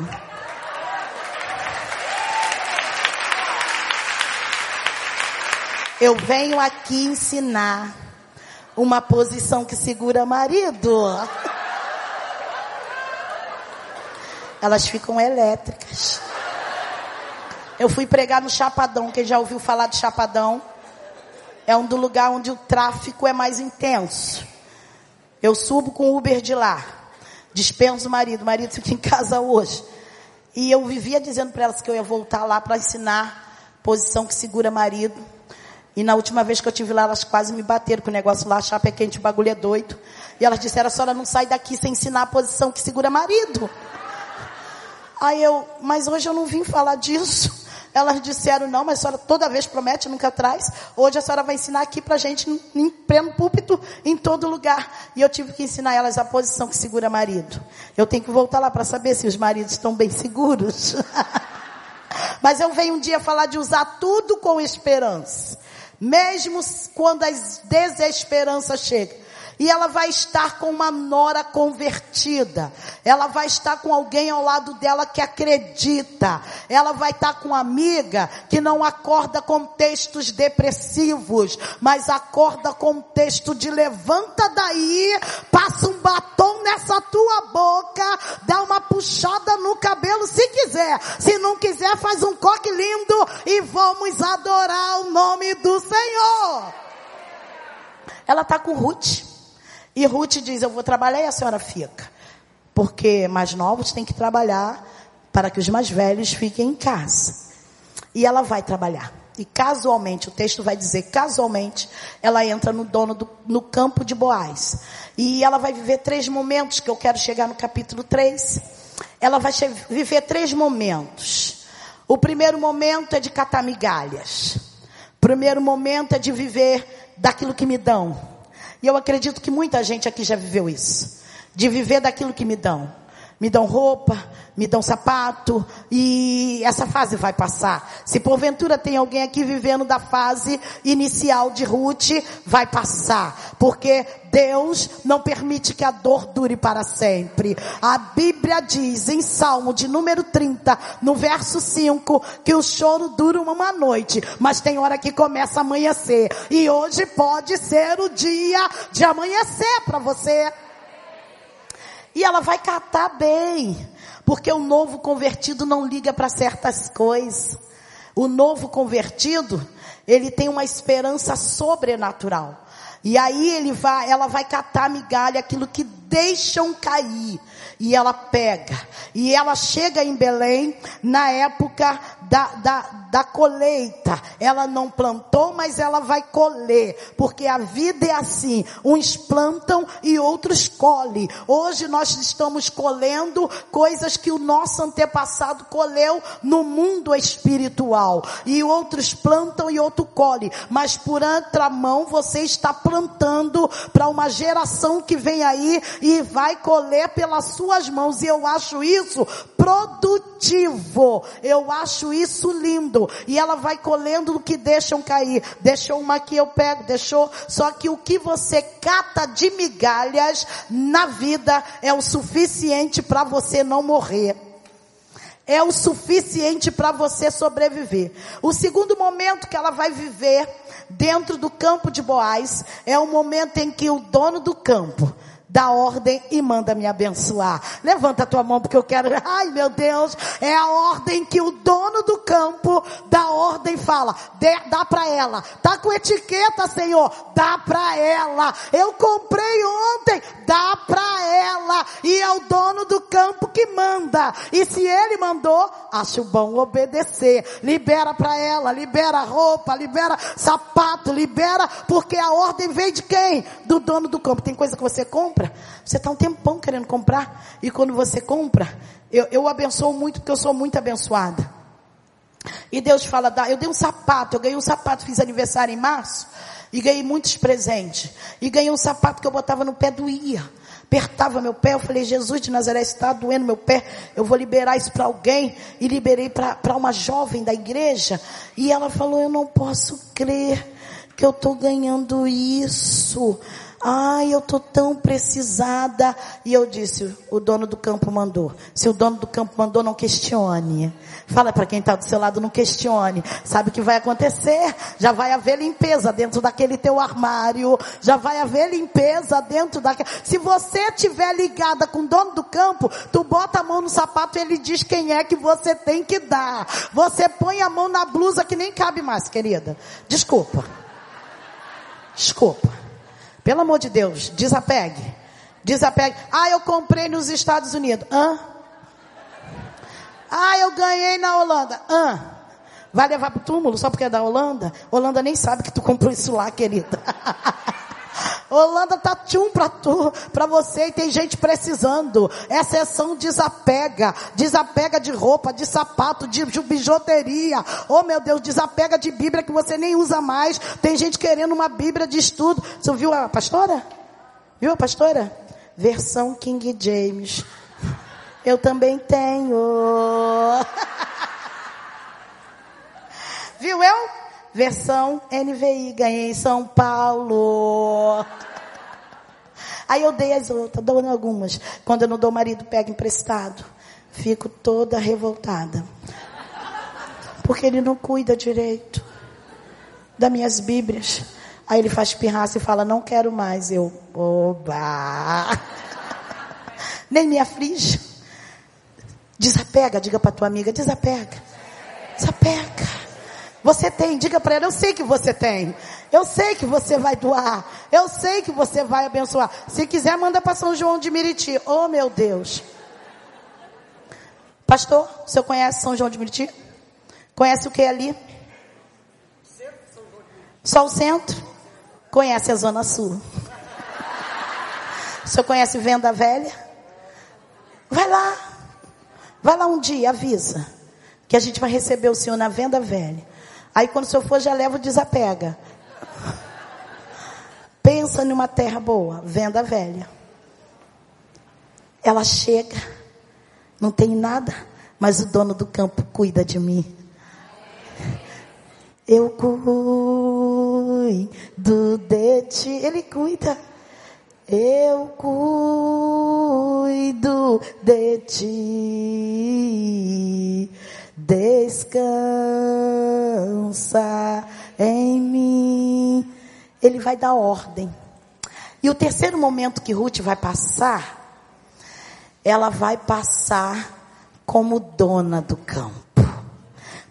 Eu venho aqui ensinar uma posição que segura marido. Elas ficam elétricas. Eu fui pregar no Chapadão, quem já ouviu falar de Chapadão? É um do lugar onde o tráfico é mais intenso. Eu subo com o Uber de lá. Dispenso o marido, o marido fica em casa hoje. E eu vivia dizendo para elas que eu ia voltar lá para ensinar posição que segura marido. E na última vez que eu tive lá, elas quase me bateram com o negócio lá, a chapa é quente, o bagulho é doido. E elas disseram, a senhora não sai daqui sem ensinar a posição que segura marido. Aí eu, mas hoje eu não vim falar disso. Elas disseram, não, mas a senhora toda vez promete, nunca traz. Hoje a senhora vai ensinar aqui pra gente, em pleno púlpito, em todo lugar. E eu tive que ensinar elas a posição que segura marido. Eu tenho que voltar lá para saber se os maridos estão bem seguros. mas eu venho um dia falar de usar tudo com esperança. Mesmo quando a desesperança chega. E ela vai estar com uma nora convertida. Ela vai estar com alguém ao lado dela que acredita. Ela vai estar com uma amiga que não acorda com textos depressivos, mas acorda com texto de levanta daí, passa um batom nessa tua boca, dá uma puxada no cabelo se quiser. Se não quiser, faz um coque lindo e vamos adorar o nome do Senhor. Ela está com Ruth. E Ruth diz: Eu vou trabalhar e a senhora fica. Porque mais novos têm que trabalhar para que os mais velhos fiquem em casa. E ela vai trabalhar. E casualmente, o texto vai dizer, casualmente, ela entra no dono do, no campo de Boaz. E ela vai viver três momentos, que eu quero chegar no capítulo 3. Ela vai viver três momentos. O primeiro momento é de catar migalhas. O primeiro momento é de viver daquilo que me dão. E eu acredito que muita gente aqui já viveu isso. De viver daquilo que me dão. Me dão roupa, me dão sapato, e essa fase vai passar. Se porventura tem alguém aqui vivendo da fase inicial de Ruth, vai passar. Porque Deus não permite que a dor dure para sempre. A Bíblia diz em Salmo de número 30, no verso 5, que o choro dura uma noite, mas tem hora que começa a amanhecer. E hoje pode ser o dia de amanhecer para você. E ela vai catar bem. Porque o novo convertido não liga para certas coisas. O novo convertido, ele tem uma esperança sobrenatural. E aí ele vai, ela vai catar migalha, aquilo que deixam cair. E ela pega. E ela chega em Belém na época da, da da colheita. Ela não plantou, mas ela vai colher, porque a vida é assim. Uns plantam e outros colhem. Hoje nós estamos colhendo coisas que o nosso antepassado colheu no mundo espiritual. E outros plantam e outro colhe. Mas por outra mão você está plantando para uma geração que vem aí e vai colher pelas suas mãos. E eu acho isso produtivo. Eu acho isso lindo. E ela vai colhendo o que deixam cair. Deixou uma aqui eu pego, deixou. Só que o que você cata de migalhas na vida é o suficiente para você não morrer é o suficiente para você sobreviver. O segundo momento que ela vai viver dentro do campo de Boaz é o momento em que o dono do campo dá ordem e manda me abençoar. Levanta a tua mão porque eu quero. Ai meu Deus, é a ordem que o dono do campo dá ordem fala: dá para ela. Tá com etiqueta, Senhor? Dá para ela. Eu comprei ontem, dá para ela. E é o dono do campo que manda. E se ele mandou, acho bom obedecer. Libera para ela, libera roupa, libera sapato, libera porque a ordem vem de quem? Do dono do campo. Tem coisa que você compra compra. Você está um tempão querendo comprar. E quando você compra, eu, eu abençoo muito porque eu sou muito abençoada. E Deus fala, eu dei um sapato, eu ganhei um sapato, fiz aniversário em março. E ganhei muitos presentes. E ganhei um sapato que eu botava no pé doía. Apertava meu pé, eu falei, Jesus de Nazaré está doendo meu pé, eu vou liberar isso para alguém. E liberei para uma jovem da igreja. E ela falou, eu não posso crer que eu estou ganhando isso. Ai, eu tô tão precisada. E eu disse, o dono do campo mandou. Se o dono do campo mandou, não questione. Fala para quem está do seu lado, não questione. Sabe o que vai acontecer? Já vai haver limpeza dentro daquele teu armário. Já vai haver limpeza dentro daquele. Se você tiver ligada com o dono do campo, tu bota a mão no sapato e ele diz quem é que você tem que dar. Você põe a mão na blusa que nem cabe mais, querida. Desculpa. Desculpa. Pelo amor de Deus, desapegue. Desapegue. Ah, eu comprei nos Estados Unidos. Hã? Ah, eu ganhei na Holanda. Hã? Vai levar pro túmulo só porque é da Holanda? Holanda nem sabe que tu comprou isso lá, querida. Holanda tá tchum pra tu, pra você e tem gente precisando. Essa sessão desapega, desapega de roupa, de sapato, de, de bijuteria. Oh meu Deus, desapega de Bíblia que você nem usa mais. Tem gente querendo uma Bíblia de estudo. Você viu a pastora? Viu a pastora? Versão King James. Eu também tenho. Viu eu? Versão NVI, ganhei em São Paulo. Aí eu dei as outras, dou algumas. Quando eu não dou, marido pega emprestado. Fico toda revoltada. Porque ele não cuida direito das minhas Bíblias. Aí ele faz pirraça e fala, não quero mais. Eu, oba! Nem me aflige. Desapega, diga para tua amiga, desapega. Desapega. Você tem, diga para ela, eu sei que você tem. Eu sei que você vai doar. Eu sei que você vai abençoar. Se quiser, manda para São João de Miriti. Oh, meu Deus. Pastor, o senhor conhece São João de Miriti? Conhece o que ali? Só o centro? Conhece a Zona Sul? O senhor conhece Venda Velha? Vai lá. Vai lá um dia, avisa. Que a gente vai receber o senhor na Venda Velha. Aí quando o senhor for, já leva o desapega. Pensa numa terra boa, venda velha. Ela chega, não tem nada, mas o dono do campo cuida de mim. Eu cuido de ti, ele cuida. Eu cuido de ti descansa em mim. Ele vai dar ordem. E o terceiro momento que Ruth vai passar, ela vai passar como dona do campo.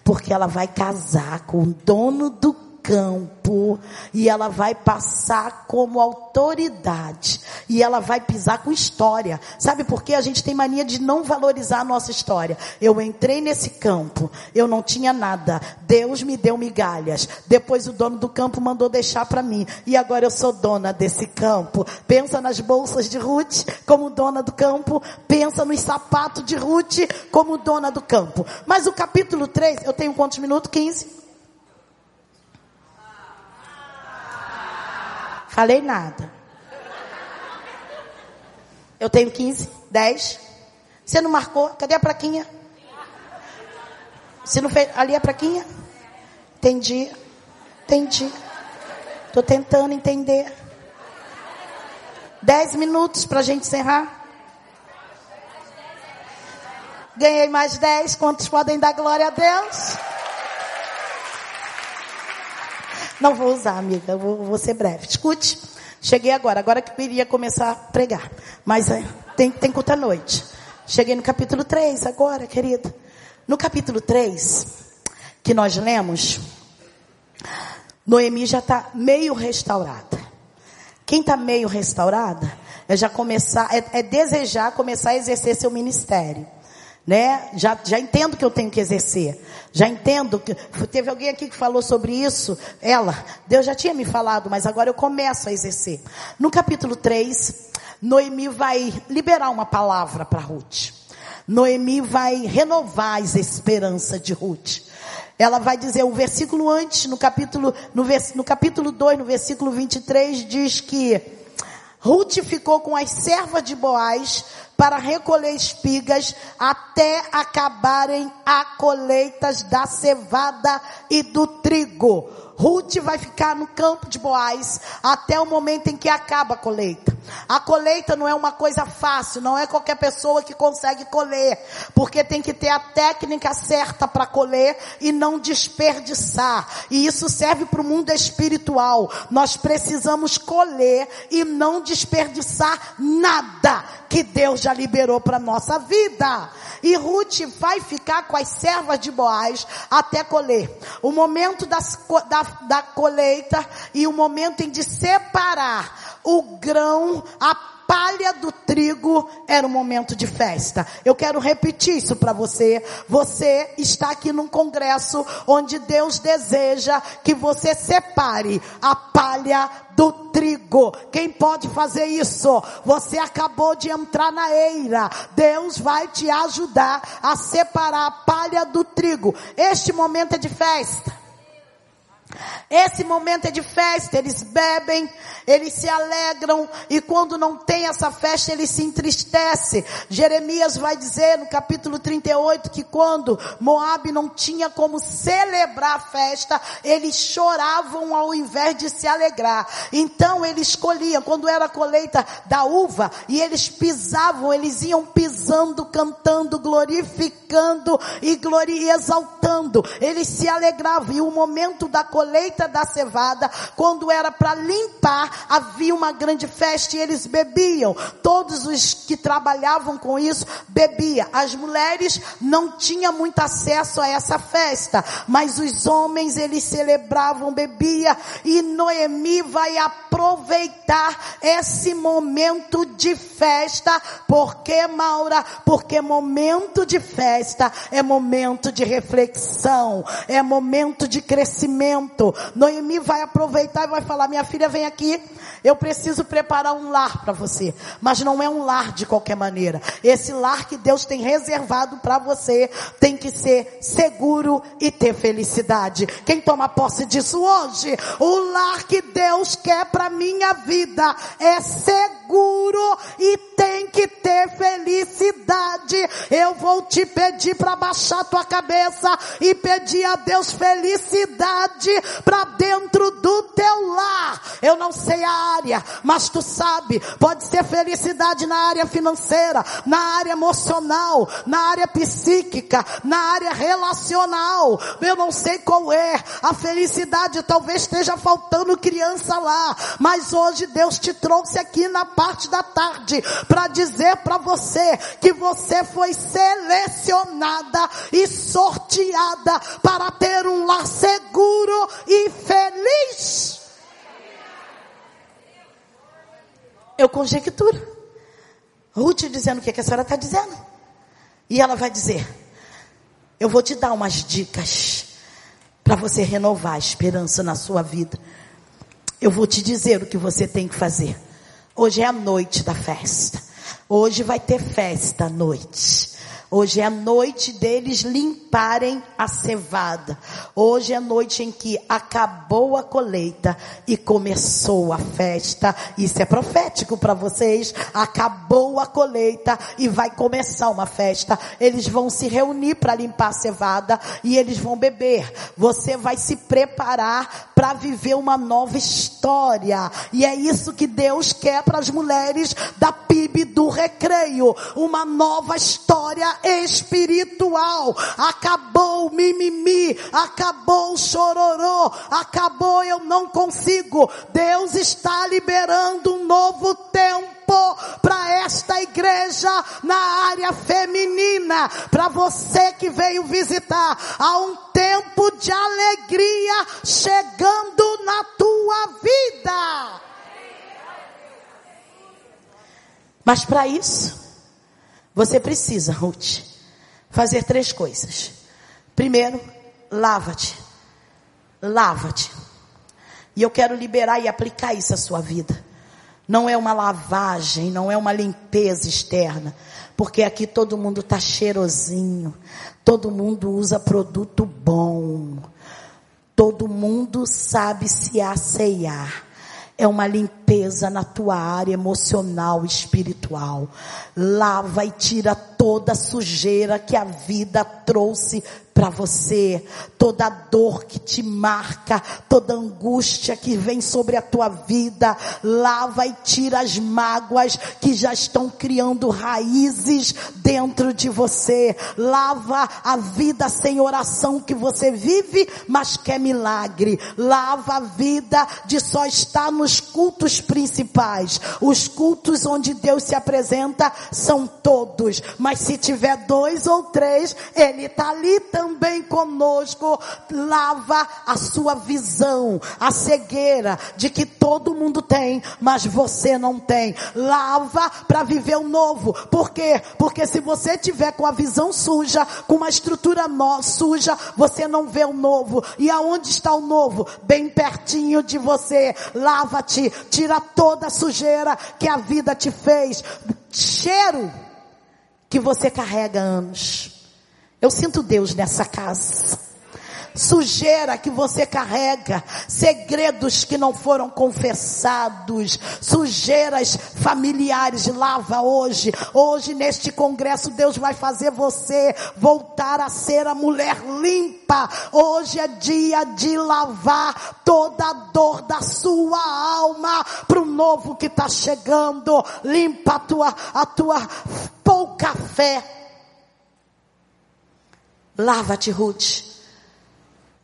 Porque ela vai casar com o dono do campo e ela vai passar como autoridade e ela vai pisar com história. Sabe por quê? A gente tem mania de não valorizar a nossa história. Eu entrei nesse campo, eu não tinha nada. Deus me deu migalhas. Depois o dono do campo mandou deixar para mim e agora eu sou dona desse campo. Pensa nas bolsas de Ruth como dona do campo, pensa nos sapatos de Ruth como dona do campo. Mas o capítulo 3, eu tenho quantos minutos? 15. Falei nada. Eu tenho 15, 10. Você não marcou? Cadê a plaquinha? Você não fez? Ali a plaquinha? Entendi. Entendi. Estou tentando entender. Dez minutos para a gente encerrar. Ganhei mais dez. Quantos podem dar glória a Deus? Não vou usar, amiga, vou, vou ser breve. Escute, cheguei agora, agora que eu iria começar a pregar. Mas é, tem, tem culto à noite. Cheguei no capítulo 3 agora, querida. No capítulo 3, que nós lemos, Noemi já está meio restaurada. Quem está meio restaurada é já começar, é, é desejar começar a exercer seu ministério né? Já, já entendo que eu tenho que exercer. Já entendo que teve alguém aqui que falou sobre isso. Ela, Deus já tinha me falado, mas agora eu começo a exercer. No capítulo 3, Noemi vai liberar uma palavra para Ruth. Noemi vai renovar as esperanças de Ruth. Ela vai dizer, o versículo antes, no capítulo, no, vers, no capítulo 2, no versículo 23, diz que Ruth ficou com as servas de Boaz para recolher espigas até acabarem a colheitas da cevada e do trigo. Ruth vai ficar no campo de Boaz até o momento em que acaba a colheita. A colheita não é uma coisa fácil, não é qualquer pessoa que consegue colher, porque tem que ter a técnica certa para colher e não desperdiçar. E isso serve para o mundo espiritual. Nós precisamos colher e não desperdiçar nada que Deus já liberou para nossa vida. E Ruth vai ficar com as servas de Boaz até colher. O momento das, da, da colheita e o momento em de separar o grão, a palha do trigo era um momento de festa. Eu quero repetir isso para você. Você está aqui num congresso onde Deus deseja que você separe a palha do trigo. Quem pode fazer isso? Você acabou de entrar na eira. Deus vai te ajudar a separar a palha do trigo. Este momento é de festa. Esse momento é de festa, eles bebem, eles se alegram e quando não tem essa festa eles se entristecem. Jeremias vai dizer no capítulo 38 que quando Moabe não tinha como celebrar a festa, eles choravam ao invés de se alegrar. Então eles escolhiam, quando era a colheita da uva, e eles pisavam, eles iam pisando, cantando, glorificando e, glori exaltando. Eles se alegravam e o momento da colheita da cevada, quando era para limpar, havia uma grande festa e eles bebiam. Todos os que trabalhavam com isso bebiam. As mulheres não tinham muito acesso a essa festa, mas os homens eles celebravam, bebia e Noemi vai aproveitar esse momento de festa, porque Maura, porque momento de festa é momento de reflexão, é momento de crescimento momento, Noemi vai aproveitar e vai falar: minha filha, vem aqui, eu preciso preparar um lar para você. Mas não é um lar de qualquer maneira. Esse lar que Deus tem reservado para você tem que ser seguro e ter felicidade. Quem toma posse disso hoje? O lar que Deus quer para minha vida é seguro e tem que ter felicidade. Eu vou te pedir para baixar tua cabeça e pedir a Deus felicidade para dentro do teu lar. Eu não sei a área, mas tu sabe, pode ser felicidade na área financeira, na área emocional, na área psíquica, na área relacional. Eu não sei qual é a felicidade, talvez esteja faltando criança lá, mas hoje Deus te trouxe aqui na parte da tarde para dizer para você que você foi selecionada e sorteada para ter um lar seguro e feliz. Eu conjecturo. Ruth dizendo o que, que a senhora está dizendo. E ela vai dizer: Eu vou te dar umas dicas para você renovar a esperança na sua vida. Eu vou te dizer o que você tem que fazer. Hoje é a noite da festa. Hoje vai ter festa à noite. Hoje é a noite deles limparem a cevada. Hoje é a noite em que acabou a colheita e começou a festa. Isso é profético para vocês. Acabou a colheita e vai começar uma festa. Eles vão se reunir para limpar a cevada e eles vão beber. Você vai se preparar para viver uma nova história. E é isso que Deus quer para as mulheres da PIB do recreio. Uma nova história espiritual. Acabou o mimimi, acabou o chororô, acabou eu não consigo. Deus está liberando um novo tempo para esta igreja na área feminina, para você que veio visitar. Há um tempo de alegria chegando na tua vida. Mas para isso, você precisa, Ruth, fazer três coisas. Primeiro, lava-te. Lava-te. E eu quero liberar e aplicar isso à sua vida. Não é uma lavagem, não é uma limpeza externa, porque aqui todo mundo tá cheirosinho, todo mundo usa produto bom, todo mundo sabe se aceiar é uma limpeza na tua área emocional espiritual. Lava e tira toda a sujeira que a vida trouxe para você, toda dor que te marca, toda angústia que vem sobre a tua vida, lava e tira as mágoas que já estão criando raízes dentro de você. Lava a vida sem oração que você vive, mas quer milagre. Lava a vida de só estar nos cultos principais. Os cultos onde Deus se apresenta são todos, mas se tiver dois ou três, ele está ali também também conosco. Lava a sua visão, a cegueira de que todo mundo tem, mas você não tem. Lava para viver o novo. Por quê? Porque se você tiver com a visão suja, com uma estrutura no, suja, você não vê o novo. E aonde está o novo? Bem pertinho de você. Lava-te, tira toda a sujeira que a vida te fez. Cheiro que você carrega anos. Eu sinto Deus nessa casa. Sujeira que você carrega, segredos que não foram confessados, sujeiras familiares, lava hoje. Hoje neste congresso Deus vai fazer você voltar a ser a mulher limpa. Hoje é dia de lavar toda a dor da sua alma para o novo que está chegando. Limpa a tua, a tua pouca fé lava-te, Ruth.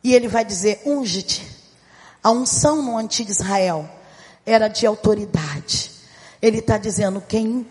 E ele vai dizer, unge-te. A unção no antigo Israel era de autoridade. Ele está dizendo, quem,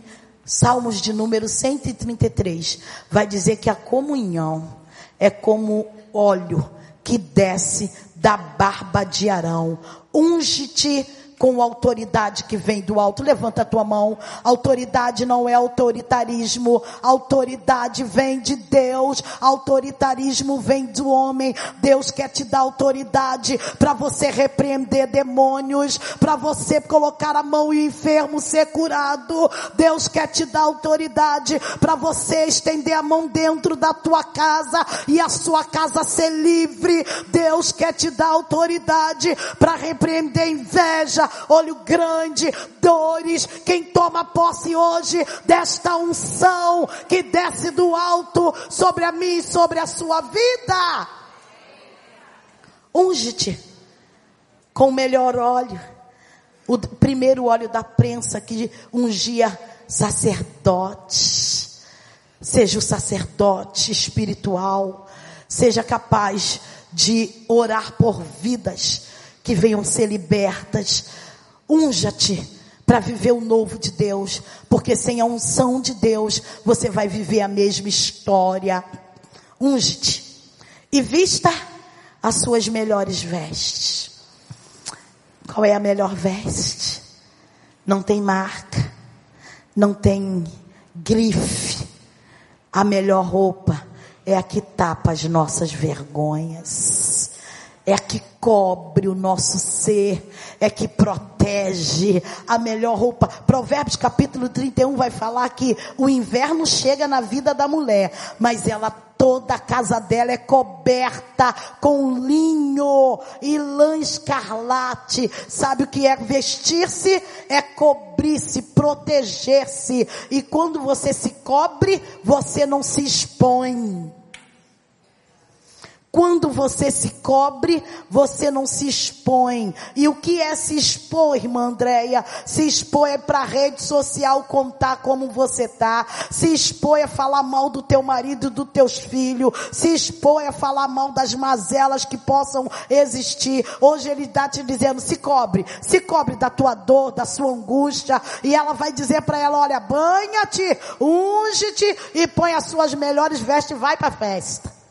Salmos de número 133, vai dizer que a comunhão é como óleo que desce da barba de Arão. Unge-te com autoridade que vem do alto. Levanta a tua mão. Autoridade não é autoritarismo. Autoridade vem de Deus. Autoritarismo vem do homem. Deus quer te dar autoridade para você repreender demônios, para você colocar a mão e o enfermo ser curado. Deus quer te dar autoridade para você estender a mão dentro da tua casa e a sua casa ser livre. Deus quer te dar autoridade para repreender inveja, olho grande, dores. Quem toma posse hoje desta unção que desce do alto sobre a mim e sobre a sua vida. Unge-te com o melhor óleo. O primeiro óleo da prensa que ungia sacerdotes. Seja o sacerdote espiritual. Seja capaz de orar por vidas que venham ser libertas Unja-te para viver o novo de Deus, porque sem a unção de Deus você vai viver a mesma história. Unge-te e vista as suas melhores vestes. Qual é a melhor veste? Não tem marca, não tem grife. A melhor roupa é a que tapa as nossas vergonhas é a que cobre o nosso ser, é que protege a melhor roupa. Provérbios capítulo 31 vai falar que o inverno chega na vida da mulher, mas ela toda a casa dela é coberta com linho e lã escarlate. Sabe o que é vestir-se? É cobrir-se, proteger-se. E quando você se cobre, você não se expõe. Quando você se cobre, você não se expõe. E o que é se expor, irmã Andréia? Se expor é para a rede social contar como você tá. Se expor é falar mal do teu marido e dos teus filhos. Se expor é falar mal das mazelas que possam existir. Hoje ele está te dizendo, se cobre. Se cobre da tua dor, da sua angústia. E ela vai dizer para ela, olha, banha-te, unge-te e põe as suas melhores vestes e vai para a festa.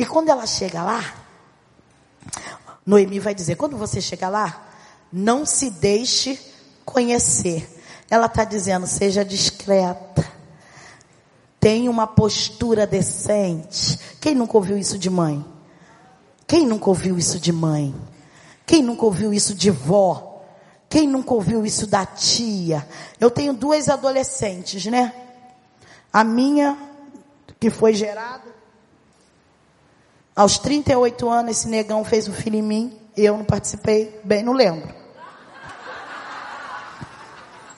E quando ela chega lá, Noemi vai dizer: quando você chega lá, não se deixe conhecer. Ela está dizendo: seja discreta. Tenha uma postura decente. Quem nunca ouviu isso de mãe? Quem nunca ouviu isso de mãe? Quem nunca ouviu isso de vó? Quem nunca ouviu isso da tia? Eu tenho duas adolescentes, né? A minha, que foi gerada aos 38 anos, esse negão fez um filho em mim. Eu não participei, bem, não lembro.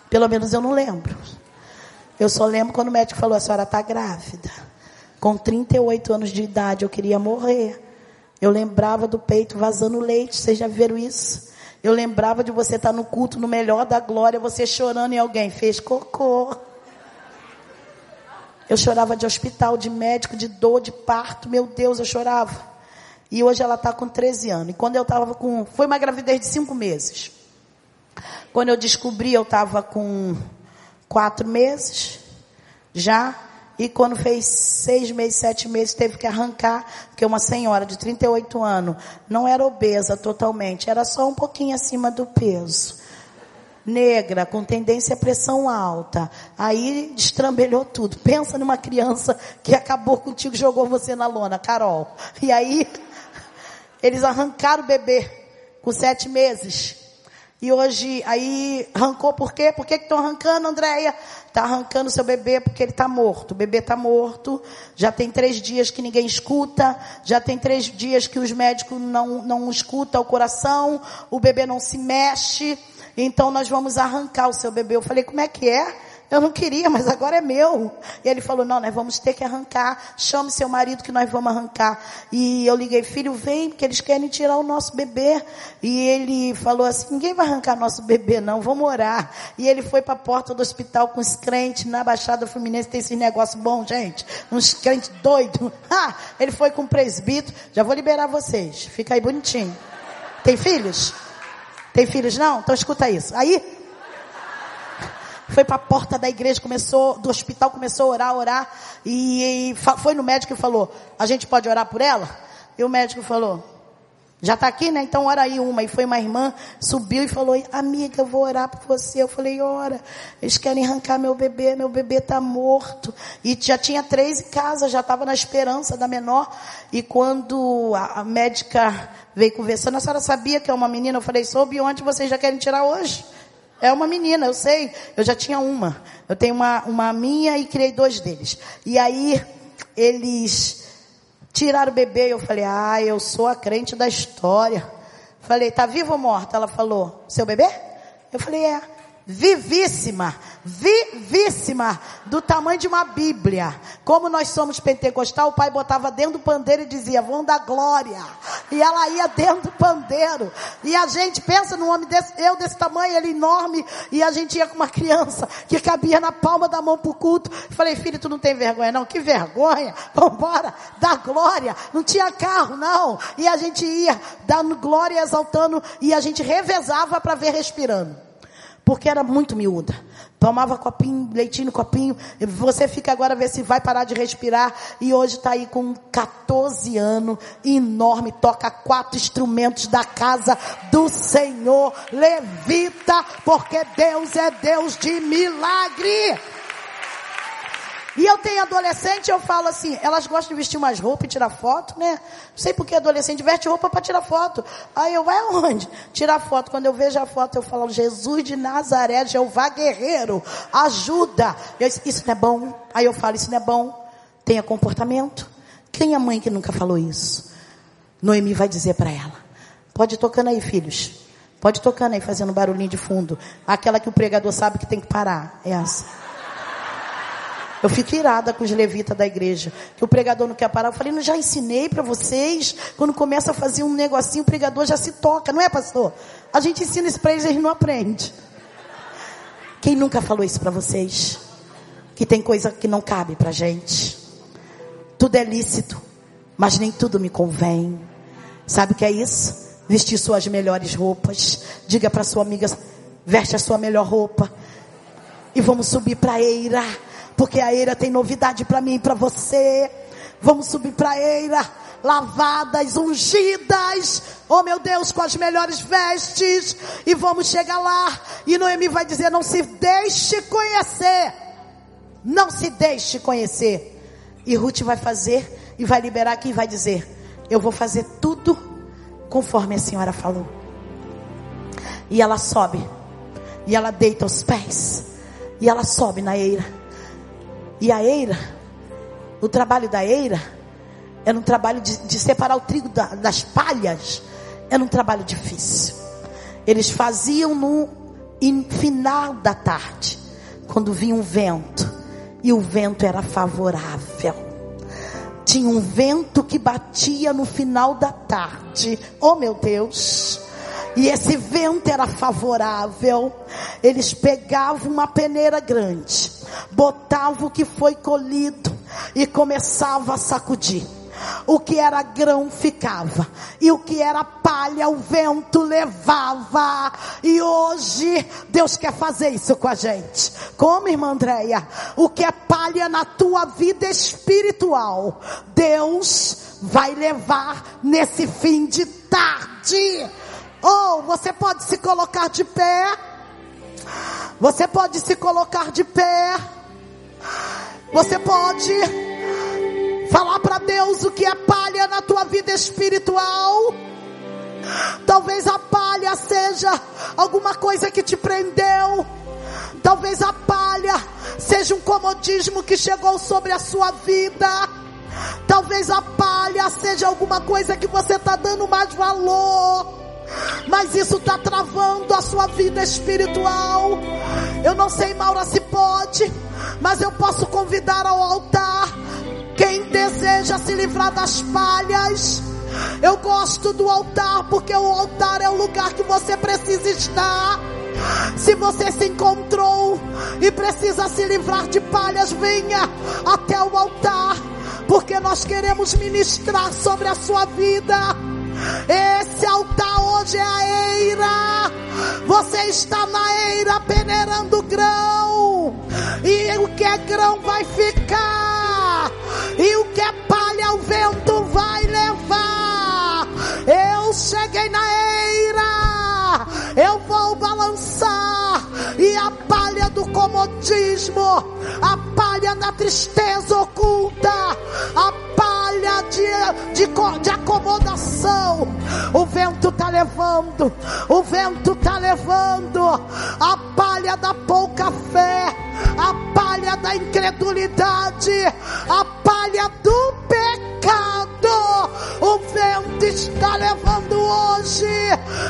Pelo menos eu não lembro. Eu só lembro quando o médico falou: a senhora está grávida. Com 38 anos de idade, eu queria morrer. Eu lembrava do peito vazando leite. Vocês já viram isso? Eu lembrava de você estar tá no culto, no melhor da glória, você chorando e alguém fez cocô. Eu chorava de hospital, de médico, de dor, de parto. Meu Deus, eu chorava. E hoje ela está com 13 anos. E quando eu estava com. Foi uma gravidez de cinco meses. Quando eu descobri, eu estava com quatro meses já. E quando fez seis meses, sete meses, teve que arrancar, porque uma senhora de 38 anos não era obesa totalmente, era só um pouquinho acima do peso negra, com tendência à pressão alta. Aí destrambelhou tudo. Pensa numa criança que acabou contigo, jogou você na lona, Carol. E aí, eles arrancaram o bebê com sete meses. E hoje, aí, arrancou por quê? Por que estão arrancando, Andréia? Está arrancando seu bebê porque ele está morto. O bebê está morto. Já tem três dias que ninguém escuta. Já tem três dias que os médicos não, não escutam o coração. O bebê não se mexe. Então nós vamos arrancar o seu bebê. Eu falei, como é que é? Eu não queria, mas agora é meu. E ele falou, não, nós vamos ter que arrancar. Chame seu marido que nós vamos arrancar. E eu liguei, filho, vem, porque eles querem tirar o nosso bebê. E ele falou assim, ninguém vai arrancar nosso bebê não, vamos orar. E ele foi para a porta do hospital com os crentes na Baixada Fluminense. Tem esse negócio bom, gente. Uns crentes doidos. Ele foi com o presbítero. Já vou liberar vocês. Fica aí bonitinho. Tem filhos? Tem filhos não? Então escuta isso. Aí foi para a porta da igreja, começou, do hospital, começou a orar, orar, e, e foi no médico e falou, a gente pode orar por ela? E o médico falou, já está aqui, né? Então ora aí uma. E foi uma irmã, subiu e falou, amiga, eu vou orar por você. Eu falei, ora, eles querem arrancar meu bebê, meu bebê está morto. E já tinha três em casa, já estava na esperança da menor. E quando a, médica veio conversando, a senhora sabia que é uma menina? Eu falei, soube onde vocês já querem tirar hoje? É uma menina, eu sei. Eu já tinha uma. Eu tenho uma, uma minha e criei dois deles. E aí, eles Tiraram o bebê, eu falei, ah, eu sou a crente da história. Falei, tá vivo ou morta? Ela falou, seu bebê? Eu falei, é vivíssima, vivíssima, do tamanho de uma Bíblia. Como nós somos pentecostal, o pai botava dentro do pandeiro e dizia, vão dar glória. E ela ia dentro do pandeiro. E a gente pensa num homem desse, eu desse tamanho, ele enorme, e a gente ia com uma criança que cabia na palma da mão pro culto. Falei, filho, tu não tem vergonha não? Que vergonha. Vambora, dá glória. Não tinha carro não. E a gente ia dando glória, exaltando, e a gente revezava para ver respirando. Porque era muito miúda. Tomava copinho, leitinho no copinho. Você fica agora a ver se vai parar de respirar. E hoje está aí com 14 anos, enorme, toca quatro instrumentos da casa do Senhor. Levita, porque Deus é Deus de milagre. E eu tenho adolescente, eu falo assim, elas gostam de vestir umas roupas e tirar foto, né? Não sei porque adolescente veste roupa para tirar foto. Aí eu, vai aonde? Tirar foto. Quando eu vejo a foto, eu falo, Jesus de Nazaré, Jeová guerreiro, ajuda. Eu, isso não é bom. Aí eu falo, isso não é bom. Tenha comportamento. Quem é mãe que nunca falou isso? Noemi vai dizer para ela, pode ir tocando aí, filhos. Pode ir tocando aí, fazendo barulhinho de fundo. Aquela que o pregador sabe que tem que parar. É essa. Eu fico irada com os levitas da igreja, que o pregador não quer parar. Eu falei, não já ensinei para vocês. Quando começa a fazer um negocinho, o pregador já se toca, não é, pastor? A gente ensina isso para eles, eles não aprendem. Quem nunca falou isso para vocês? Que tem coisa que não cabe para gente. Tudo é lícito, mas nem tudo me convém. Sabe o que é isso? Vestir suas melhores roupas. Diga para sua amiga, veste a sua melhor roupa. E vamos subir para eira porque a eira tem novidade para mim e para você. Vamos subir para a eira, lavadas, ungidas, oh meu Deus, com as melhores vestes, e vamos chegar lá. E Noemi vai dizer: Não se deixe conhecer, não se deixe conhecer. E Ruth vai fazer, e vai liberar aqui e vai dizer: Eu vou fazer tudo conforme a senhora falou. E ela sobe, e ela deita os pés, e ela sobe na eira. E a eira, o trabalho da eira, era um trabalho de, de separar o trigo da, das palhas. Era um trabalho difícil. Eles faziam no final da tarde, quando vinha um vento, e o vento era favorável. Tinha um vento que batia no final da tarde. Oh meu Deus! E esse vento era favorável. Eles pegavam uma peneira grande, botavam o que foi colhido e começava a sacudir. O que era grão ficava, e o que era palha o vento levava. E hoje Deus quer fazer isso com a gente. Como, irmã Andréia? O que é palha na tua vida espiritual, Deus vai levar nesse fim de tarde. Ou oh, você pode se colocar de pé. Você pode se colocar de pé. Você pode falar para Deus o que é palha na tua vida espiritual. Talvez a palha seja alguma coisa que te prendeu. Talvez a palha seja um comodismo que chegou sobre a sua vida. Talvez a palha seja alguma coisa que você está dando mais valor mas isso está travando a sua vida espiritual. Eu não sei, Maura, se pode, mas eu posso convidar ao altar quem deseja se livrar das palhas. Eu gosto do altar porque o altar é o lugar que você precisa estar. Se você se encontrou e precisa se livrar de palhas, venha até o altar, porque nós queremos ministrar sobre a sua vida. Esse altar hoje é a eira. Você está na eira peneirando grão. E o que é grão vai ficar. E o que é palha o vento vai levar. Eu cheguei na eira. Eu vou comodismo. A palha da tristeza oculta. A palha de, de, de acomodação. O vento está levando, o vento está levando a palha da pouca fé, a palha da incredulidade, a palha do pecado. O vento está levando hoje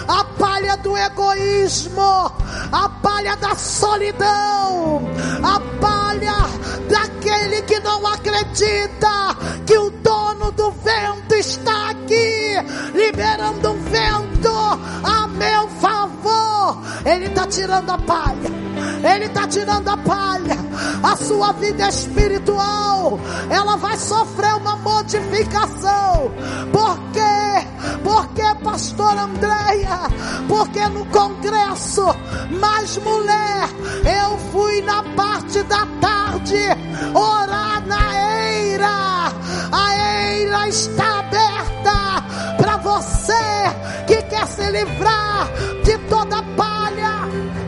a palha do egoísmo, a palha da solidão, a palha daquele que não acredita que o dono do vento está aqui, liberando um vento a meu favor. Ele está tirando a palha, ele está tirando a palha. A sua vida espiritual, ela vai sofrer uma modificação. Por quê? Porque, pastora Andréia, porque no congresso Mais Mulher eu fui na parte da tarde orar na eira. A eira está aberta para você que quer se livrar de toda palha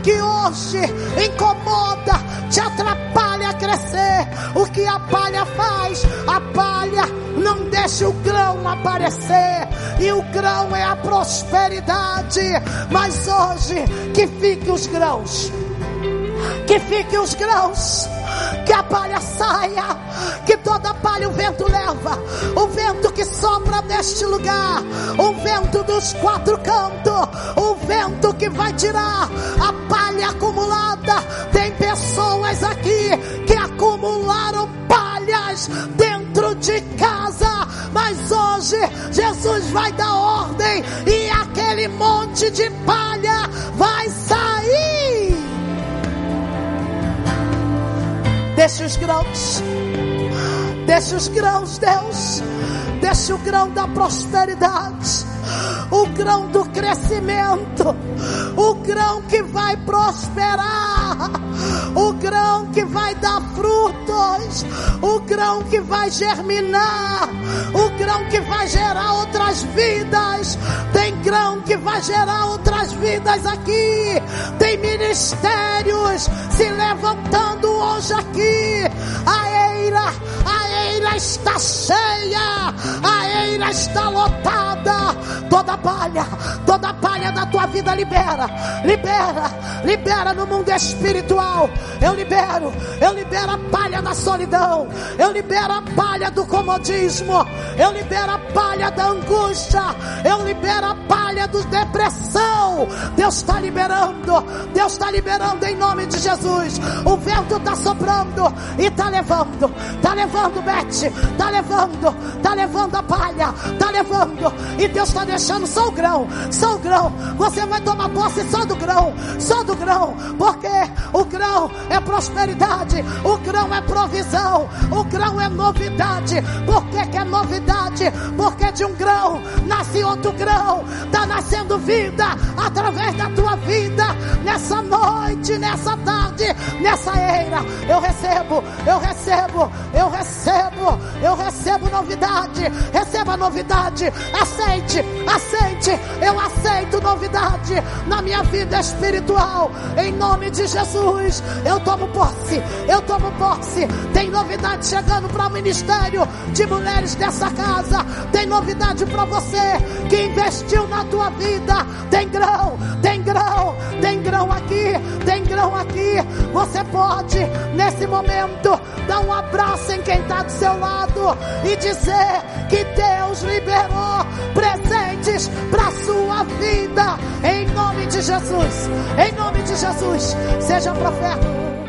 que hoje incomoda, te atrapalha a crescer. O que a palha faz? A palha não deixa o grão aparecer. E o grão é a prosperidade. Mas hoje, que fique os grãos. Que fique os grãos que a palha saia, que toda palha o vento leva, o vento que sopra neste lugar, o vento dos quatro cantos, o vento que vai tirar a palha acumulada. Tem pessoas aqui que acumularam palhas dentro de casa, mas hoje Jesus vai dar ordem e aquele monte de palha vai sair. Deixa os grãos. Deixa os grãos, Deus. Deixa o grão da prosperidade. O grão do crescimento. O grão que vai prosperar. Grão que vai dar frutos. O grão que vai germinar. O grão que vai gerar outras vidas. Tem grão que vai gerar outras vidas aqui. Tem ministérios se levantando hoje aqui. A eira, a eira está cheia. A eira está lotada. Toda palha, toda palha da tua vida libera. Libera, libera no mundo espiritual. Eu libero, eu libero a palha da solidão. Eu libero a palha do comodismo. Eu libero a palha da angústia. Eu libero a palha da depressão. Deus está liberando. Deus está liberando em nome de Jesus. O vento está soprando e está levando. Está levando, Bete. Está levando. Está levando a palha. Está levando. E Deus está deixando só o grão. Só o grão. Você vai tomar posse só do grão. Só do grão. Porque o grão é prosperidade. O grão é provisão. O grão é novidade. Por que, que é novidade? Porque de um grão nasce outro grão. Está nascendo vida através da tua vida. Nessa noite, nessa tarde, nessa eira. Eu recebo, eu recebo, eu recebo, eu recebo novidade. Receba novidade. Aceite, aceite. Eu aceito novidade na minha vida espiritual. Em nome de Jesus, eu tomo posse. Eu tomo posse. Tem novidade chegando para o ministério de mulheres dessa casa. Tem novidade para você que investiu na tua vida. Tem grão, tem grão, tem grão aqui, tem grão aqui. Você pode, nesse momento, dar um abraço em quem está do seu lado e dizer que Deus liberou presentes para sua vida. Em nome de Jesus, em nome de Jesus, seja profeta.